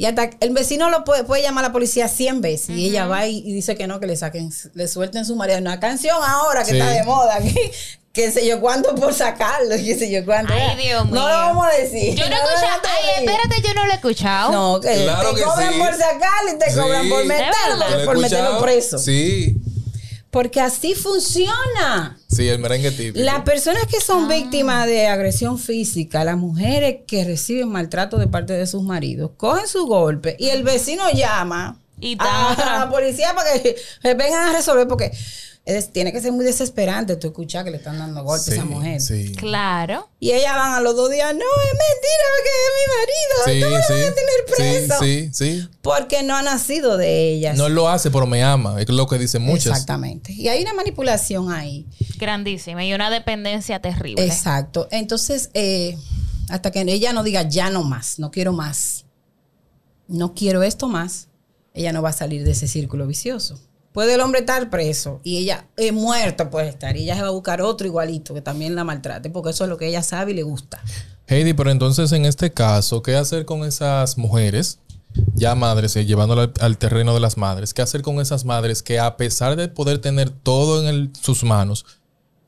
Y hasta el vecino lo puede, puede llamar a la policía 100 veces. Y ella va y, y dice que no, que le saquen, le suelten su marido. Una canción ahora que Sí. está de moda. Que, qué sé yo cuánto por sacarlo. Qué sé yo cuánto. Ay, Dios mío. No lo vamos a decir. Yo no he escuchado. a Ay, espérate, yo no lo he escuchado. No, que Claro te que cobran sí. por sacarlo y te Sí. cobran por meterlo, por meterlo preso. Sí, Porque así funciona. sí, el merengue típico. Las personas que son Ah. víctimas de agresión física, las mujeres que reciben maltrato de parte de sus maridos, cogen su golpe y el vecino llama Y a ta- la policía para que vengan a resolver porque es- tiene que ser muy desesperante tú escuchar que le están dando golpes Sí, a esa mujer. Sí. Claro. Y ellas van a los dos días, no, es mentira que es mi marido, ¿cómo lo van a tener preso? Sí, sí, sí. Porque no ha nacido de ellas. No lo hace, pero me ama. Es lo que dicen muchas. Exactamente. Y hay una manipulación ahí. Grandísima. Y una dependencia terrible. Exacto. Entonces, eh, hasta que ella no diga ya no más, no quiero más, no quiero esto más, ella no va a salir de ese círculo vicioso. Puede el hombre estar preso y ella muerto puede estar y ella se va a buscar otro igualito que también la maltrate porque eso es lo que ella sabe y le gusta. Heidi, pero entonces en este caso, ¿qué hacer con esas mujeres? Ya madres, eh, llevándolo al, terreno de las madres. ¿Qué hacer con esas madres que a pesar de poder tener todo en sus manos,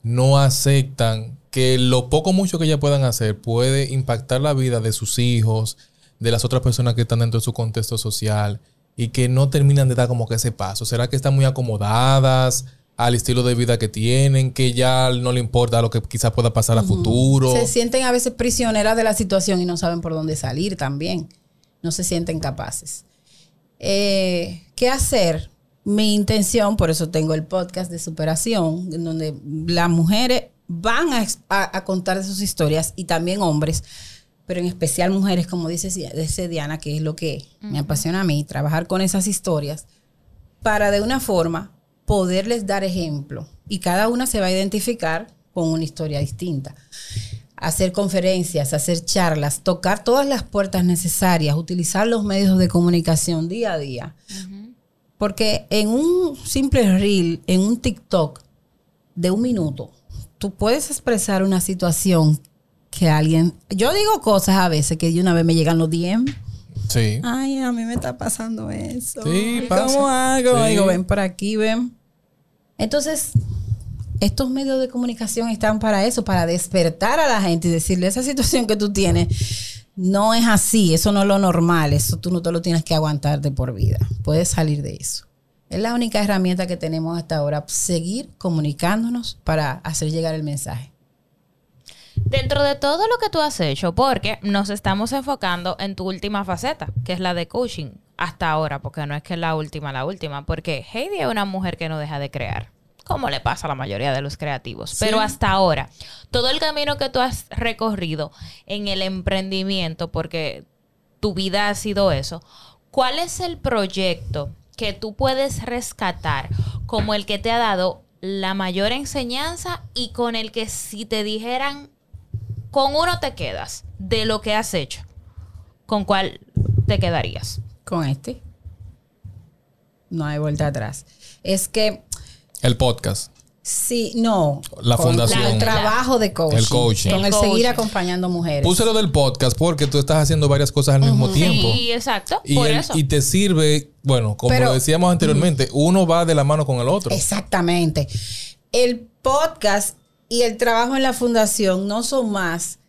no aceptan que lo poco mucho que ellas puedan hacer puede impactar la vida de sus hijos, de las otras personas que están dentro de su contexto social y que no terminan de dar como que ese paso? ¿Será que están muy acomodadas al estilo de vida que tienen, que ya no le importa lo que quizás pueda pasar a futuro? Se sienten a veces prisioneras de la situación y no saben por dónde salir también. No se sienten capaces. Eh, ¿Qué hacer? Mi intención, por eso tengo el podcast de superación, en donde las mujeres van a, a- a contar sus historias y también hombres, pero en especial mujeres, como dice, dice Diana, que es lo que me apasiona a mí, trabajar con esas historias para de una forma poderles dar ejemplo y cada una se va a identificar con una historia distinta. Hacer conferencias, hacer charlas, tocar todas las puertas necesarias, utilizar los medios de comunicación día a día. Porque en un simple reel, en un TikTok de un minuto, tú puedes expresar una situación que alguien... Yo digo cosas a veces que de una vez me llegan los DM. Sí. Ay, a mí me está pasando eso. Sí, ¿Y pasa. ¿Cómo hago? Sí. Digo, ven por aquí, ven. Entonces, estos medios de comunicación están para eso, para despertar a la gente y decirle, esa situación que tú tienes no es así, eso no es lo normal, eso tú no te lo tienes que aguantar de por vida. Puedes salir de eso. Es la única herramienta que tenemos hasta ahora, seguir comunicándonos para hacer llegar el mensaje. Dentro de todo lo que tú has hecho, porque nos estamos enfocando en tu última faceta, que es la de coaching, hasta ahora, porque no es que es la última, la última, porque Heidi es una mujer que no deja de crear, como le pasa a la mayoría de los creativos. Pero hasta ahora, todo el camino que tú has recorrido en el emprendimiento, porque tu vida ha sido eso, ¿cuál es el proyecto que tú puedes rescatar como el que te ha dado la mayor enseñanza y con el que si te dijeran con uno te quedas de lo que has hecho, ¿con cuál te quedarías? Con este, no hay vuelta atrás. Es que El podcast. Sí, no. La Con fundación. El trabajo de coaching. El coaching. Con El el, coaching. seguir acompañando mujeres. Puse lo del podcast porque tú estás haciendo varias cosas al mismo tiempo. Sí, exacto. Y, por el- eso. y te sirve, bueno, como Pero- lo decíamos anteriormente, uno va de la mano con el otro. Exactamente. El podcast y el trabajo en la fundación no son más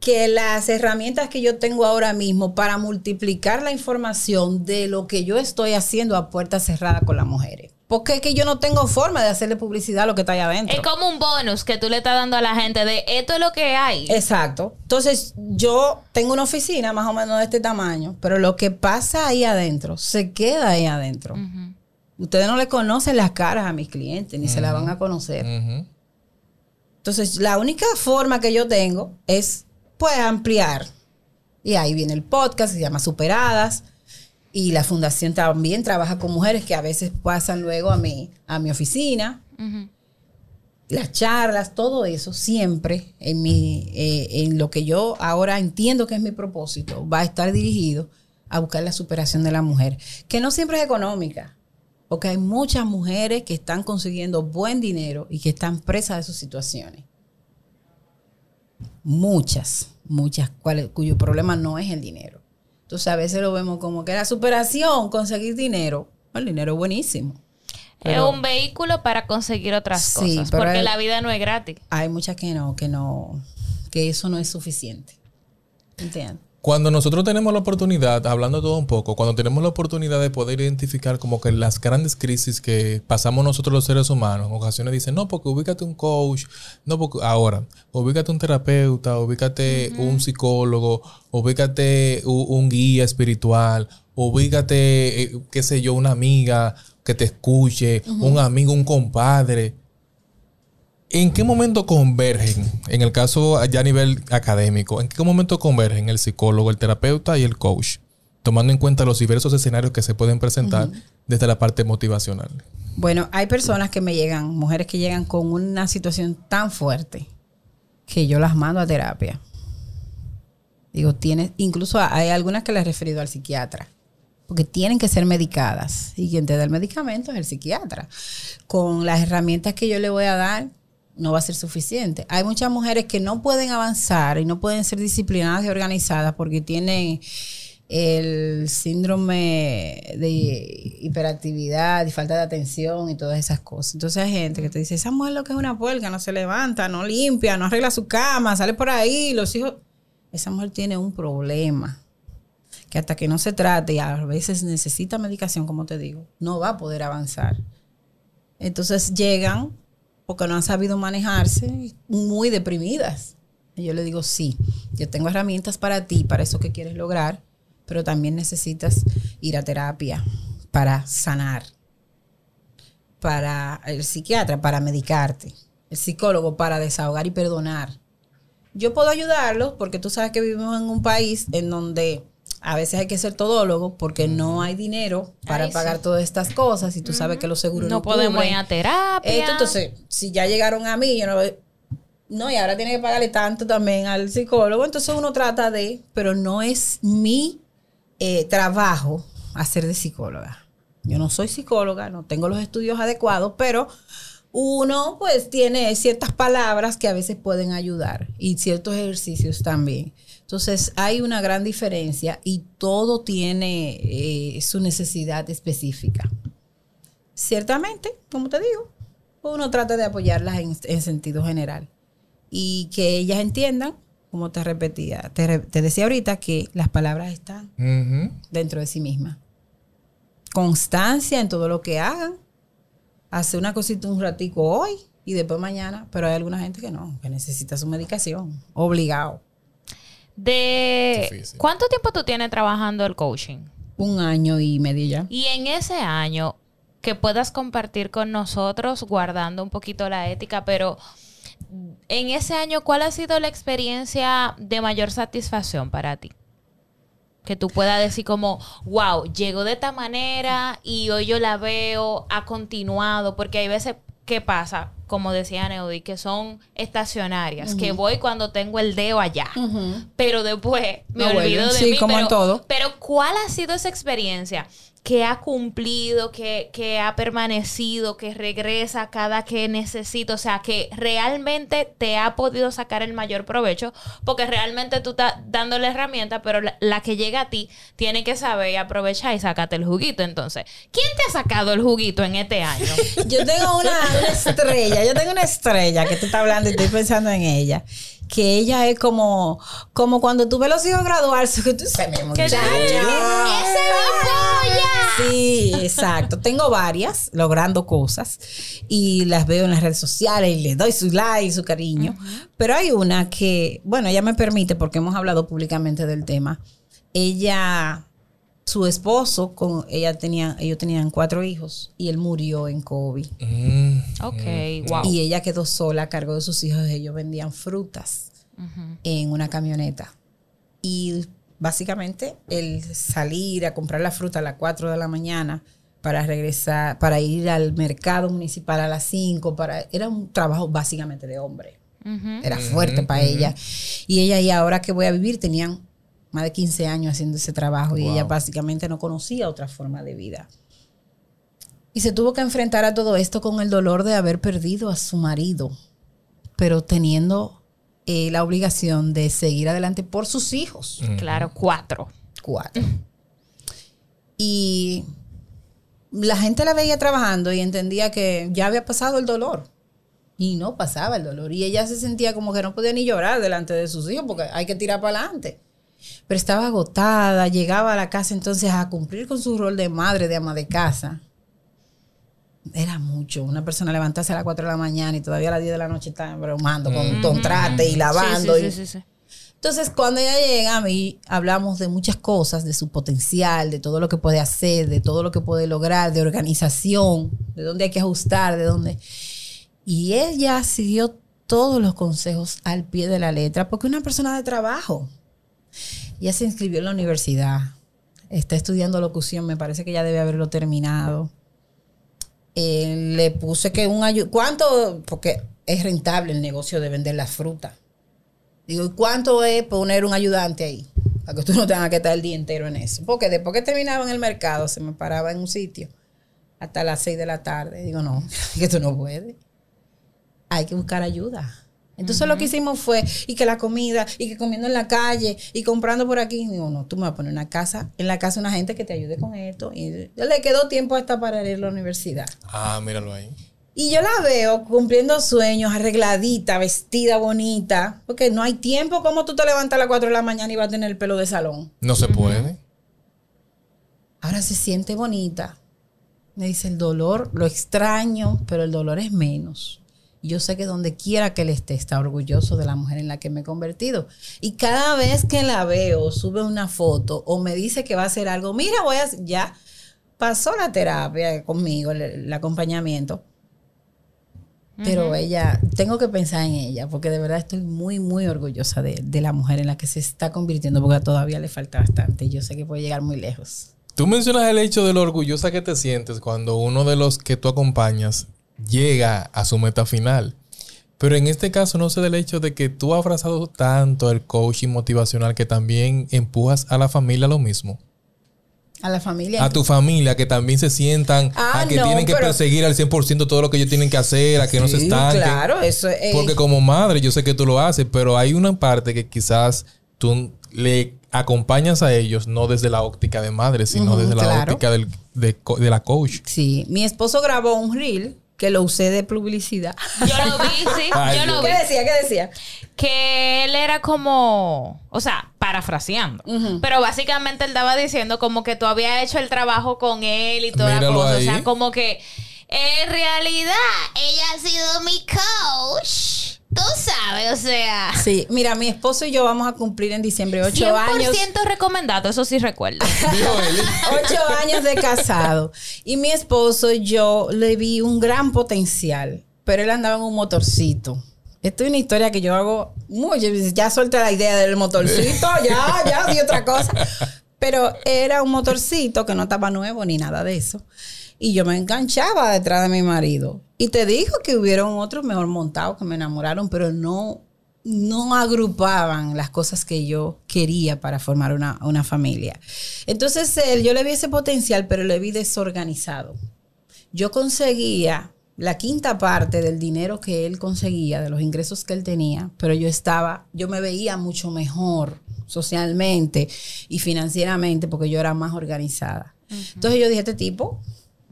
que las herramientas que yo tengo ahora mismo para multiplicar la información de lo que yo estoy haciendo a puerta cerrada con las mujeres. Porque es que yo no tengo forma de hacerle publicidad a lo que está ahí adentro. Es como un bonus que tú le estás dando a la gente de esto es lo que hay. Exacto. Entonces, yo tengo una oficina más o menos de este tamaño, pero lo que pasa ahí adentro se queda ahí adentro. Ustedes no le conocen las caras a mis clientes, ni se las van a conocer. Entonces, la única forma que yo tengo es, pues, ampliar. Y ahí viene el podcast, se llama Superadas. Y la fundación también trabaja con mujeres que a veces pasan luego a mi, a mi oficina. Las charlas, todo eso, siempre en, mi, eh, en lo que yo ahora entiendo que es mi propósito, va a estar dirigido a buscar la superación de la mujer, que no siempre es económica, porque hay muchas mujeres que están consiguiendo buen dinero y que están presas de sus situaciones. Muchas, muchas, cuales- cuyo problema no es el dinero. Entonces a veces lo vemos como que la superación, conseguir dinero, el dinero es buenísimo. Pero- es un vehículo para conseguir otras Sí, cosas. Porque la vida no es gratis. hay muchas que no, que no, que eso no es suficiente. ¿Entiendes? Cuando nosotros tenemos la oportunidad, hablando todo un poco, cuando tenemos la oportunidad de poder identificar como que las grandes crisis que pasamos nosotros los seres humanos, en ocasiones dicen, no, porque ubícate un coach, no, porque ahora, ubícate un terapeuta, ubícate un psicólogo, ubícate un, guía espiritual, ubícate, eh, qué sé yo, una amiga que te escuche, un amigo, un compadre. ¿En qué momento convergen, en el caso ya a nivel académico, en qué momento convergen el psicólogo, el terapeuta y el coach? Tomando en cuenta los diversos escenarios que se pueden presentar desde la parte motivacional. Bueno, hay personas que me llegan, mujeres que llegan con una situación tan fuerte que yo las mando a terapia. Digo, tienes, incluso hay algunas que les he referido al psiquiatra, porque tienen que ser medicadas y quien te da el medicamento es el psiquiatra. Con las herramientas que yo le voy a dar, no va a ser suficiente. Hay muchas mujeres que no pueden avanzar y no pueden ser disciplinadas y organizadas porque tienen el síndrome de hiperactividad y falta de atención y todas esas cosas. Entonces hay gente que te dice, esa mujer lo que es una puerca, no se levanta, no limpia, no arregla su cama, sale por ahí, los hijos... Esa mujer tiene un problema que hasta que no se trate y a veces necesita medicación, como te digo, no va a poder avanzar. Entonces llegan porque no han sabido manejarse muy deprimidas. Y yo le digo, sí, yo tengo herramientas para ti, para eso que quieres lograr, pero también necesitas ir a terapia para sanar, para el psiquiatra, para medicarte, el psicólogo para desahogar y perdonar. Yo puedo ayudarlos porque tú sabes que vivimos en un país en donde a veces hay que ser todólogo porque no hay dinero para Ay, sí. pagar todas estas cosas y tú sabes que los seguros No no, podemos cubren. ir a terapia. Esto, entonces, si ya llegaron a mí, yo no no, y ahora tiene que pagarle tanto también al psicólogo, entonces uno trata de, pero no es mi eh, trabajo hacer de psicóloga. Yo no soy psicóloga, no tengo los estudios adecuados, pero uno pues tiene ciertas palabras que a veces pueden ayudar y ciertos ejercicios también. Entonces hay una gran diferencia y todo tiene eh, su necesidad específica. Ciertamente, como te digo, uno trata de apoyarlas en, en sentido general y que ellas entiendan, como te repetía, te, decía ahorita, que las palabras están dentro de sí mismas. Constancia en todo lo que hagan. Hacer una cosita un ratico hoy y después mañana, pero hay alguna gente que no, que necesita su medicación, obligado. De Difícil. ¿Cuánto tiempo tú tienes trabajando el coaching? Un año y medio ya. Y en ese año que puedas compartir con nosotros, guardando un poquito la ética, pero en ese año, ¿cuál ha sido la experiencia de mayor satisfacción para ti? Que tú puedas decir como, wow, llegó de esta manera y hoy yo la veo, ha continuado, porque hay veces que pasa, como decía Neudi, que son estacionarias, que voy cuando tengo el dedo allá, pero después me No olvido de Sí, mí. como en todo. pero ¿cuál ha sido esa experiencia que ha cumplido, que, que ha permanecido, que regresa cada que necesito? O sea, que realmente te ha podido sacar el mayor provecho, porque realmente tú estás dándole herramientas, pero la, la que llega a ti tiene que saber y aprovechar y sacarte el juguito. Entonces, ¿quién te ha sacado el juguito en este año? Yo tengo una, una estrella, yo tengo una estrella que tú estás hablando y estoy pensando en ella. Que ella es como, como cuando tú ves los hijos graduarse, que tú mi muchacha. Sí, exacto. Tengo varias logrando cosas y las veo en las redes sociales y les doy su like, su cariño. Pero hay una que, bueno, ella me permite porque hemos hablado públicamente del tema. Ella, su esposo, con ella tenía, ellos tenían cuatro hijos y él murió en COVID. Mm. Ok, wow. Y ella quedó sola a cargo de sus hijos. Ellos vendían frutas en una camioneta. Y básicamente el salir a comprar la fruta a las 4 de la mañana para regresar, para ir al mercado municipal a las 5, para, era un trabajo básicamente de hombre. Era fuerte para ella. Y ella y ahora que voy a vivir tenían más de 15 años haciendo ese trabajo y ella básicamente no conocía otra forma de vida. Y se tuvo que enfrentar a todo esto con el dolor de haber perdido a su marido, pero teniendo eh, la obligación de seguir adelante por sus hijos. Claro, cuatro. Cuatro. Y la gente la veía trabajando y entendía que ya había pasado el dolor. Y no pasaba el dolor. Y ella se sentía como que no podía ni llorar delante de sus hijos porque hay que tirar para adelante. Pero estaba agotada, llegaba a la casa entonces a cumplir con su rol de madre, de ama de casa. Era mucho. Una persona levantarse a las 4 de la mañana y todavía a las 10 de la noche está bromando con, con trate y lavando. Sí, sí, y- sí, sí, sí. entonces, cuando ella llega, a mí hablamos de muchas cosas, de su potencial, de todo lo que puede hacer, de todo lo que puede lograr, de organización, de dónde hay que ajustar, de dónde. Y ella siguió todos los consejos al pie de la letra, porque es una persona de trabajo. Ella se inscribió en la universidad, está estudiando locución, me parece que ya debe haberlo terminado. Eh, le puse que un ayu- ¿Cuánto? Porque es rentable el negocio de vender las frutas. Digo, ¿y cuánto es poner un ayudante ahí? Para que tú no tengas que estar el día entero en eso. Porque después que terminaba en el mercado, se me paraba en un sitio hasta las 6 de la tarde. Digo, no, que tú no puedes. Hay que buscar ayuda. Entonces lo que hicimos fue, y que la comida, y que comiendo en la calle, y comprando por aquí. Digo, no, tú me vas a poner una casa, en la casa una gente que te ayude con esto. Y ya le quedó tiempo hasta para ir a la universidad. Ah, míralo ahí. Y yo la veo cumpliendo sueños, arregladita, vestida bonita, porque no hay tiempo como tú te levantas a las 4 de la mañana y vas a tener el pelo de salón. No se puede. Ahora se siente bonita. Me dice el dolor, lo extraño, pero el dolor es menos. Y Yo sé que donde quiera que él esté, está orgulloso de la mujer en la que me he convertido. Y cada vez que la veo, sube una foto o me dice que va a hacer algo, mira, voy a hacer- ya pasó la terapia conmigo, el, el acompañamiento. Pero ella, tengo que pensar en ella, porque de verdad estoy muy, muy orgullosa de, de la mujer en la que se está convirtiendo, porque todavía le falta bastante. y Yo sé que puede llegar muy lejos. Tú mencionas el hecho de lo orgullosa que te sientes cuando uno de los que tú acompañas llega a su meta final. Pero en este caso no sé del hecho de que tú has abrazado tanto el coaching motivacional que también empujas a la familia a lo mismo. A la familia. A tu familia, que también se sientan Ah, a que no, tienen que pero- perseguir al 100% todo lo que ellos tienen que hacer, a que no se estanquen. Claro, eso es. Porque como madre, yo sé que tú lo haces, pero hay una parte que quizás tú le acompañas a ellos no desde la óptica de madre, sino desde la óptica del- de la coach. Sí, mi esposo grabó un reel que lo usé de publicidad. Yo lo vi, sí. Ay, yo lo vi. ¿Qué decía? ¿Qué decía? que él era como, o sea, parafraseando. Pero básicamente él estaba diciendo como que tú habías hecho el trabajo con él y toda la Míralo cosa. O sea, como que en realidad ella ha sido mi coach. Tú sabes, o sea. Sí, mira, mi esposo y yo vamos a cumplir en diciembre ocho 100% años. recomendado, eso sí recuerdo. Ocho años de casado. Y mi esposo y yo le vi un gran potencial, pero él andaba en un motorcito. Esto es una historia que yo hago mucho. Ya suelta la idea del motorcito, ya, ya, di otra cosa. Pero era un motorcito que no estaba nuevo ni nada de eso. Y yo me enganchaba detrás de mi marido. Y te digo que hubieron otros mejor montados que me enamoraron, pero no, no agrupaban las cosas que yo quería para formar una, una familia. Entonces él, yo le vi ese potencial, pero le vi desorganizado. Yo conseguía la quinta parte del dinero que él conseguía, de los ingresos que él tenía, pero yo estaba, yo me veía mucho mejor socialmente y financieramente porque yo era más organizada. Entonces yo dije, este tipo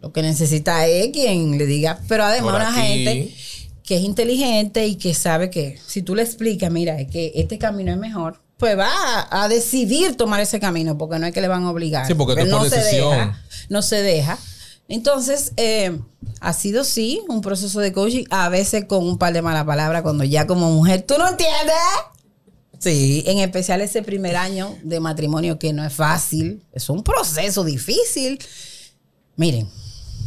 lo que necesita es quien le diga, pero además una gente que es inteligente y que sabe que si tú le explicas, mira, es que este camino es mejor, pues va a, a decidir tomar ese camino, porque no es que le van a obligar. Sí, porque no por se decisión. deja, no se deja. Entonces, eh, ha sido sí un proceso de coaching, a veces con un par de malas palabras, cuando ya como mujer, ¿tú no entiendes? Sí, en especial ese primer año de matrimonio que no es fácil, es un proceso difícil. Miren,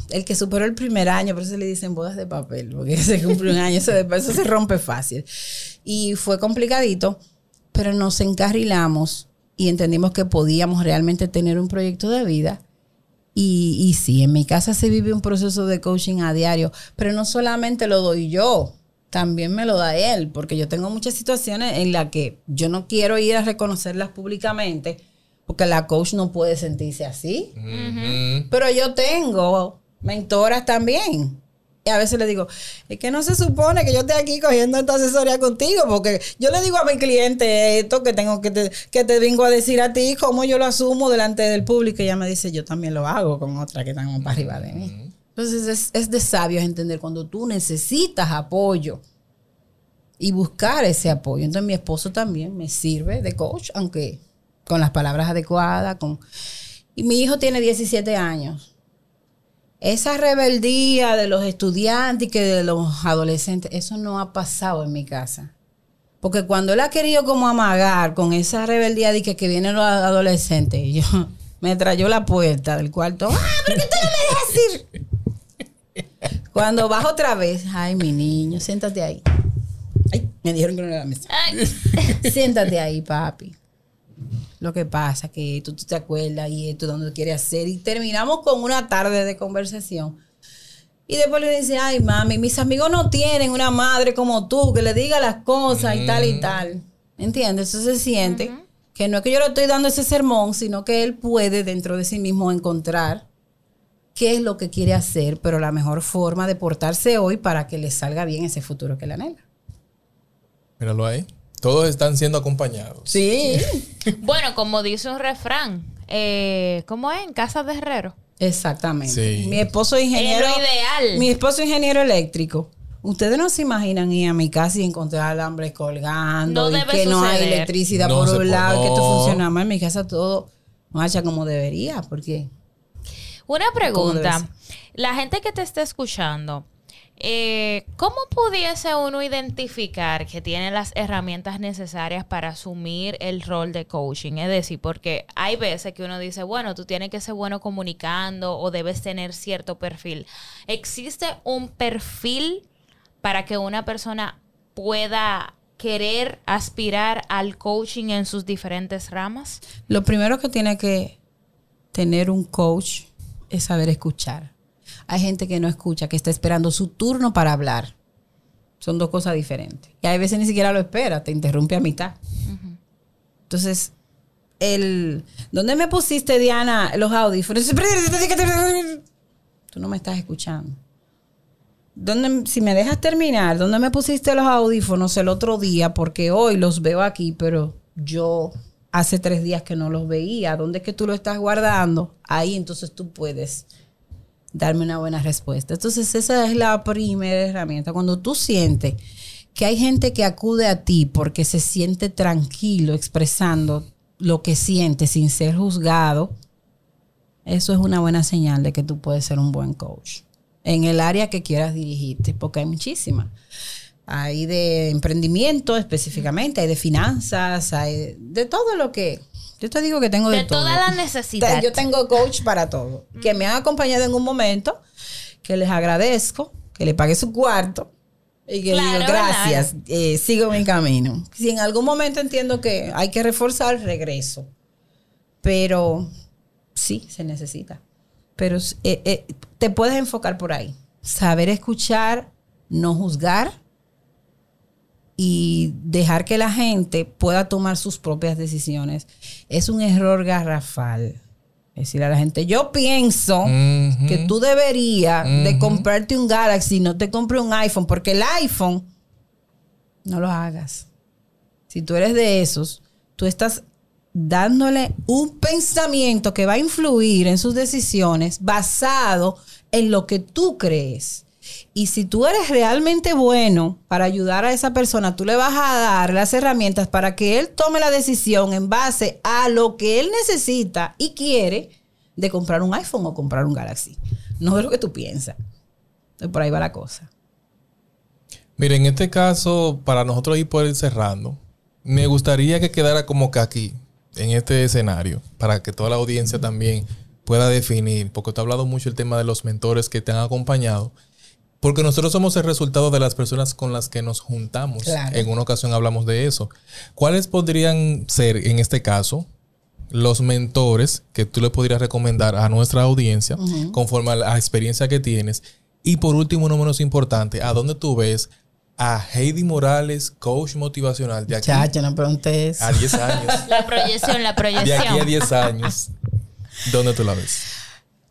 el que superó el primer año, por eso le dicen bodas de papel, porque se cumple un año, eso, eso se rompe fácil. Y fue complicadito, pero nos encarrilamos y entendimos que podíamos realmente tener un proyecto de vida. Y, y sí, en mi casa se vive un proceso de coaching a diario, pero no solamente lo doy yo, también me lo da él, porque yo tengo muchas situaciones en las que yo no quiero ir a reconocerlas públicamente, porque la coach no puede sentirse así. Ujú. Pero yo tengo mentoras también. Y a veces le digo, es que no se supone que yo esté aquí cogiendo esta asesoría contigo, porque yo le digo a mi cliente esto que tengo que te, que te vengo a decir a ti, cómo yo lo asumo delante del público. Y ella me dice, yo también lo hago con otras que están para arriba de mí. Entonces es, es de sabios entender cuando tú necesitas apoyo y buscar ese apoyo. Entonces mi esposo también me sirve de coach, aunque con las palabras adecuadas. Con... Y mi hijo tiene 17 años. Esa rebeldía de los estudiantes y que de los adolescentes, eso no ha pasado en mi casa. Porque cuando él ha querido como amagar con esa rebeldía de que, que vienen los adolescentes, yo me trayó la puerta del cuarto. ¡Ah, pero que tú no me dejas ir! Cuando bajo otra vez, ay, mi niño, siéntate ahí. Ay, me dijeron que no era la mesa. Ay, Siéntate ahí, papi. Lo que pasa que tú, tú te acuerdas y esto, dónde quieres hacer. Y terminamos con una tarde de conversación. Y después le dice, ay, mami, mis amigos no tienen una madre como tú que le diga las cosas y tal y tal. ¿Entiendes? Eso se siente que no es que yo le estoy dando ese sermón, sino que él puede dentro de sí mismo encontrar qué es lo que quiere hacer, pero la mejor forma de portarse hoy para que le salga bien ese futuro que le anhela. Míralo ahí. Todos están siendo acompañados. Sí. Bueno, como dice un refrán, eh, ¿cómo es? En casa de herrero. Exactamente. Sí. Mi esposo es ingeniero. Es lo ideal. Mi esposo es ingeniero eléctrico. Ustedes no se imaginan ir a mi casa y encontrar alambres colgando No y debe que no hay electricidad No por un lado, que esto no. funciona mal. En mi casa todo marcha como debería, porque Una ¿Cómo debe pregunta. La gente que te está escuchando, eh, ¿cómo pudiese uno identificar que tiene las herramientas necesarias para asumir el rol de coaching? Es decir, porque hay veces que uno dice, bueno, tú tienes que ser bueno comunicando o debes tener cierto perfil. ¿Existe un perfil para que una persona pueda querer aspirar al coaching en sus diferentes ramas? lo primero que tiene que tener un coach es saber escuchar. Hay gente que no escucha, que está esperando su turno para hablar. Son dos cosas diferentes. Y hay veces ni siquiera lo espera, te interrumpe a mitad. Entonces, el ¿dónde me pusiste, Diana, los audífonos? Tú no me estás escuchando. ¿Dónde, si me dejas terminar, ¿dónde me pusiste los audífonos el otro día? Porque hoy los veo aquí, pero yo hace tres días que no los veía. ¿Dónde es que tú lo estás guardando? Ahí entonces tú puedes darme una buena respuesta. Entonces esa es la primera herramienta. Cuando tú sientes que hay gente que acude a ti porque se siente tranquilo expresando lo que siente sin ser juzgado, eso es una buena señal de que tú puedes ser un buen coach en el área que quieras dirigirte, porque hay muchísimas. Hay de emprendimiento específicamente, hay de finanzas, hay de todo lo que... Yo te digo que tengo de, De todo. toda la necesidad. Yo tengo coach para todo. Que me han acompañado en un momento, que les agradezco, que le pague su cuarto y que Claro, digo gracias, eh, sigo mi camino. Si en algún momento entiendo que hay que reforzar, regreso. Pero sí, se necesita. Pero eh, eh, te puedes enfocar por ahí. Saber escuchar, no juzgar y dejar que la gente pueda tomar sus propias decisiones. Es un error garrafal. Decirle a la gente, yo pienso que tú deberías de comprarte un Galaxy, no te compre un iPhone, porque el iPhone, no lo hagas. Si tú eres de esos, tú estás dándole un pensamiento que va a influir en sus decisiones basado en lo que tú crees. Y si tú eres realmente bueno para ayudar a esa persona, tú le vas a dar las herramientas para que él tome la decisión en base a lo que él necesita y quiere de comprar un iPhone o comprar un Galaxy. No es lo que tú piensas. Por ahí va la cosa. Mire, en este caso, para nosotros ir por ir cerrando, me gustaría que quedara como que aquí, en este escenario, para que toda la audiencia también pueda definir, porque te ha hablado mucho el tema de los mentores que te han acompañado, porque nosotros somos el resultado de las personas con las que nos juntamos. Claro. En una ocasión hablamos de eso. ¿Cuáles podrían ser, en este caso, los mentores que tú le podrías recomendar a nuestra audiencia conforme a la experiencia que tienes? Y por último, no menos importante, ¿a dónde tú ves a Heidi Morales, coach motivacional de aquí Chacho, no preguntes. a 10 años? La proyección, la De aquí a proyección. 10 años. ¿Dónde tú la ves?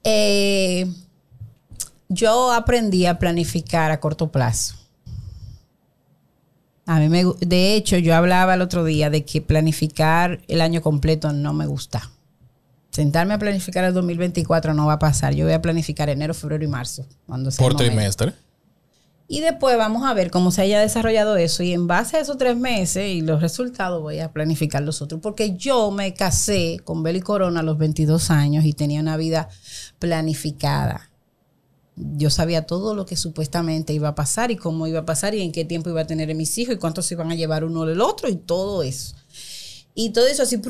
Eh, yo aprendí a planificar a corto plazo. A mí me, de hecho, yo hablaba el otro día de que planificar el año completo no me gusta. Sentarme a planificar el 2024 no va a pasar. Yo voy a planificar enero, febrero y marzo. Cuando sea Por trimestre. Y después vamos a ver cómo se haya desarrollado eso. Y en base a esos tres meses y los resultados voy a planificar los otros. Porque yo me casé con Beli Corona a los 22 años y tenía una vida planificada. Yo sabía todo lo que supuestamente iba a pasar y cómo iba a pasar y en qué tiempo iba a tener mis hijos y cuántos se iban a llevar uno del otro y todo eso. Y todo eso así,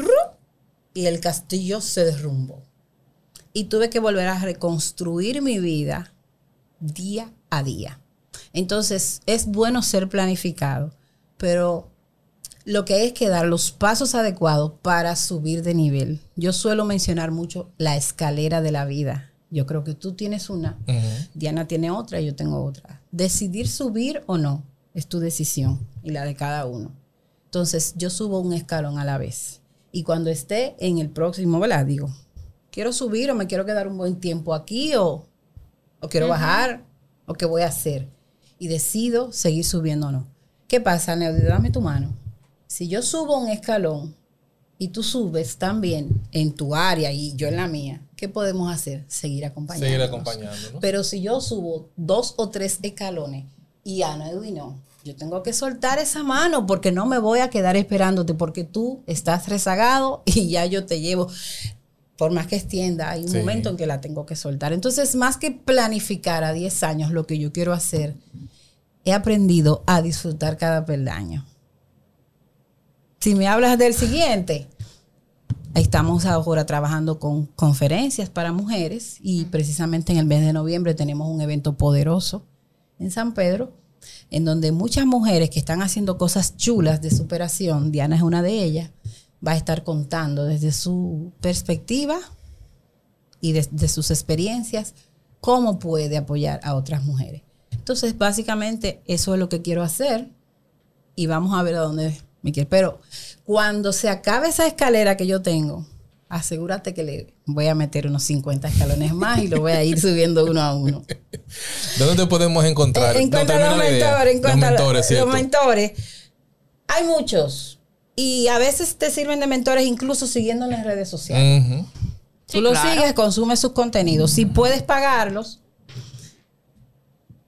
y el castillo se derrumbó. Y tuve que volver a reconstruir mi vida día a día. Entonces, es bueno ser planificado, pero lo que hay es que dar los pasos adecuados para subir de nivel. Yo suelo mencionar mucho la escalera de la vida. Yo creo que tú tienes una. Diana tiene otra, yo tengo otra. Decidir subir o no es tu decisión y la de cada uno. Entonces, yo subo un escalón a la vez. Y cuando esté en el próximo, ¿verdad? Digo, ¿quiero subir o me quiero quedar un buen tiempo aquí o, o quiero bajar o qué voy a hacer? Y decido seguir subiendo o no. ¿Qué pasa, Neudi? Dame tu mano. Si yo subo un escalón y tú subes también en tu área y yo en la mía, ¿qué podemos hacer? Seguir acompañando. Seguir acompañando, ¿no? Pero si yo subo dos o tres escalones y Ana Edwin no, yo tengo que soltar esa mano porque no me voy a quedar esperándote porque tú estás rezagado y ya yo te llevo. Por más que extienda, hay un Sí. momento en que la tengo que soltar. Entonces, más que planificar a 10 años lo que yo quiero hacer, he aprendido a disfrutar cada peldaño. Si me hablas del siguiente, estamos ahora trabajando con conferencias para mujeres y precisamente en el mes de noviembre tenemos un evento poderoso en San Pedro, en donde muchas mujeres que están haciendo cosas chulas de superación, Diana es una de ellas, va a estar contando desde su perspectiva y desde sus experiencias cómo puede apoyar a otras mujeres. Entonces, básicamente, eso es lo que quiero hacer y vamos a ver a dónde me quiero. Pero cuando se acabe esa escalera que yo tengo, asegúrate que le voy a meter unos 50 escalones más y lo voy a ir subiendo uno a uno. ¿Dónde te podemos encontrar? En cuanto No, a termina los mentores, en cuanto los a los- mentores, mentores, hay muchos. Y a veces te sirven de mentores incluso siguiendo en las redes sociales. Tú los claro. sigues, consumes sus contenidos. Si puedes pagarlos,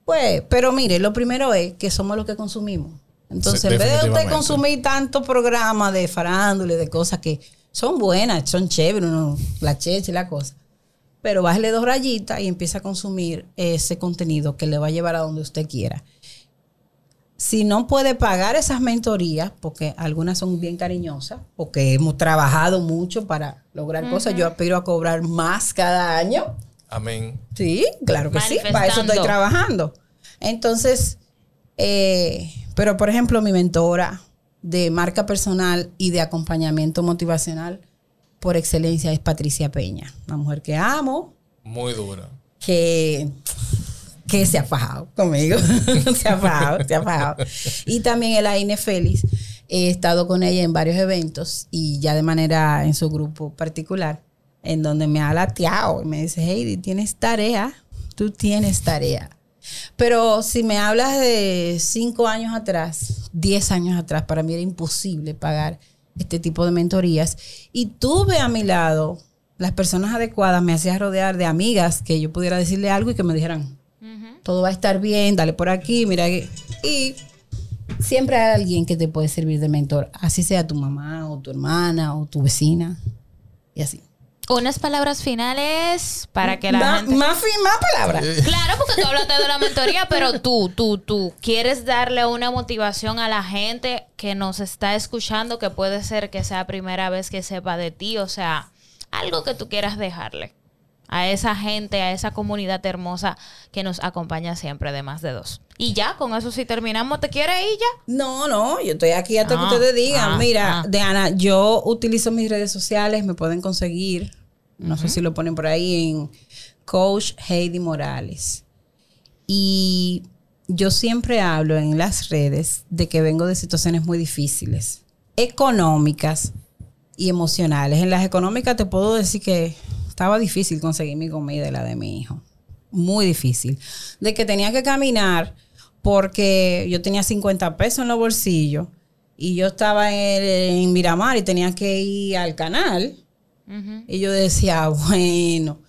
pues, pero mire, lo primero es que somos los que consumimos. Entonces, en vez de usted consumir tanto programa de farándula y de cosas que son buenas, son chéveres, uno, la cheche y la cosa, pero bájale dos rayitas y empieza a consumir ese contenido que le va a llevar a donde usted quiera. Si no puede pagar esas mentorías, porque algunas son bien cariñosas, porque hemos trabajado mucho para lograr cosas, yo aspiro a cobrar más cada año. Amén. Sí, claro que sí, para eso estoy trabajando. Entonces, eh, pero por ejemplo, mi mentora de marca personal y de acompañamiento motivacional por excelencia es Patricia Peña, una mujer que amo, Muy dura. que, que se ha fajado conmigo. se ha fajado, se ha fajado. Y también Elaine Félix. He estado con ella en varios eventos y ya de manera en su grupo particular, en donde me ha lateado y me dice, Heidi, tienes tarea, tú tienes tarea. Pero si me hablas de cinco años atrás, diez años atrás, para mí era imposible pagar este tipo de mentorías. Y tuve a mi lado las personas adecuadas, me hacía rodear de amigas que yo pudiera decirle algo y que me dijeran, Todo va a estar bien, dale por aquí, mira. Y siempre hay alguien que te puede servir de mentor, así sea tu mamá o tu hermana o tu vecina. Y así. Unas palabras finales para que la Más, gente... más, más palabras. Claro, porque tú hablaste de la mentoría, pero tú, tú, tú quieres darle una motivación a la gente que nos está escuchando, que puede ser que sea primera vez que sepa de ti, o sea, algo que tú quieras dejarle a esa gente, a esa comunidad hermosa que nos acompaña siempre de más de dos. Y ya, con eso si terminamos, ¿te quieres ir ya? No, no, yo estoy aquí hasta Ah, que ustedes digan. ah, Mira, ah. Diana, yo utilizo mis redes sociales, me pueden conseguir. No sé si lo ponen por ahí en Coach Heidi Morales. Y yo siempre hablo en las redes de que vengo de situaciones muy difíciles, económicas y emocionales. En las económicas te puedo decir que estaba difícil conseguir mi comida y la de mi hijo. Muy difícil. De que tenía que caminar porque yo tenía 50 pesos en los bolsillos y yo estaba en, en Miramar y tenía que ir al canal. Y yo decía, bueno,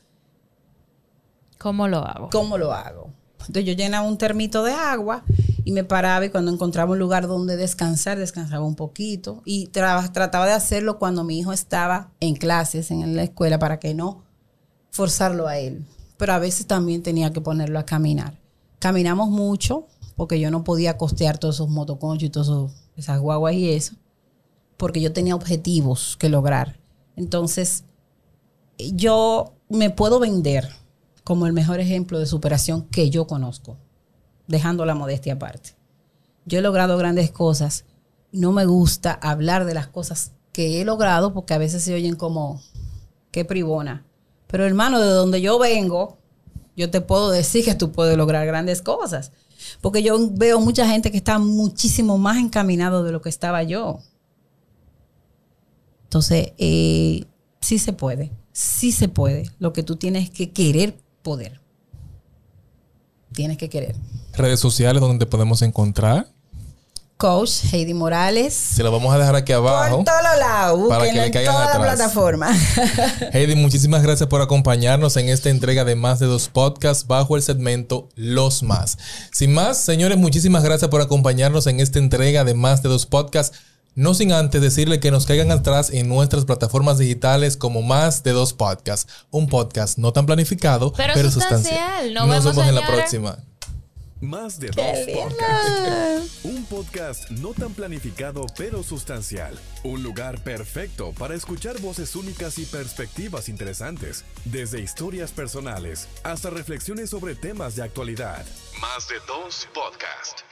¿Cómo lo hago? ¿cómo lo hago? Entonces yo llenaba un termito de agua y me paraba y cuando encontraba un lugar donde descansar, descansaba un poquito. Y tra- trataba de hacerlo cuando mi hijo estaba en clases, en la escuela, para que no forzarlo a él. Pero a veces también tenía que ponerlo a caminar. Caminamos mucho porque yo no podía costear todos esos motoconchos y todas esos- esas guaguas y eso, porque yo tenía objetivos que lograr. Entonces, yo me puedo vender como el mejor ejemplo de superación que yo conozco, dejando la modestia aparte. Yo he logrado grandes cosas. No me gusta hablar de las cosas que he logrado porque a veces se oyen como, qué privona. Pero hermano, de donde yo vengo, yo te puedo decir que tú puedes lograr grandes cosas. Porque yo veo mucha gente que está muchísimo más encaminado de lo que estaba yo. Entonces, eh, sí se puede, sí se puede. Lo que tú tienes que querer poder. Tienes que querer. Redes sociales donde te podemos encontrar. Coach Heidi Morales. Se lo vamos a dejar aquí abajo. Por todos lados, Para que le caigan toda la atrás. plataforma. Heidi, muchísimas gracias por acompañarnos en esta entrega de más de dos podcasts bajo el segmento Los Más. Sin más, señores, muchísimas gracias por acompañarnos en esta entrega de más de dos podcasts. No sin antes decirle que nos caigan atrás en nuestras plataformas digitales como más de dos podcasts. Un podcast no tan planificado, Pero pero, sustancial. sustancial. Nos Nos vemos, vemos en la próxima. Más de dos podcasts. Un podcast no tan planificado pero sustancial. Un lugar perfecto para escuchar voces únicas y perspectivas interesantes. Desde historias personales hasta reflexiones sobre temas de actualidad. Más de dos podcasts.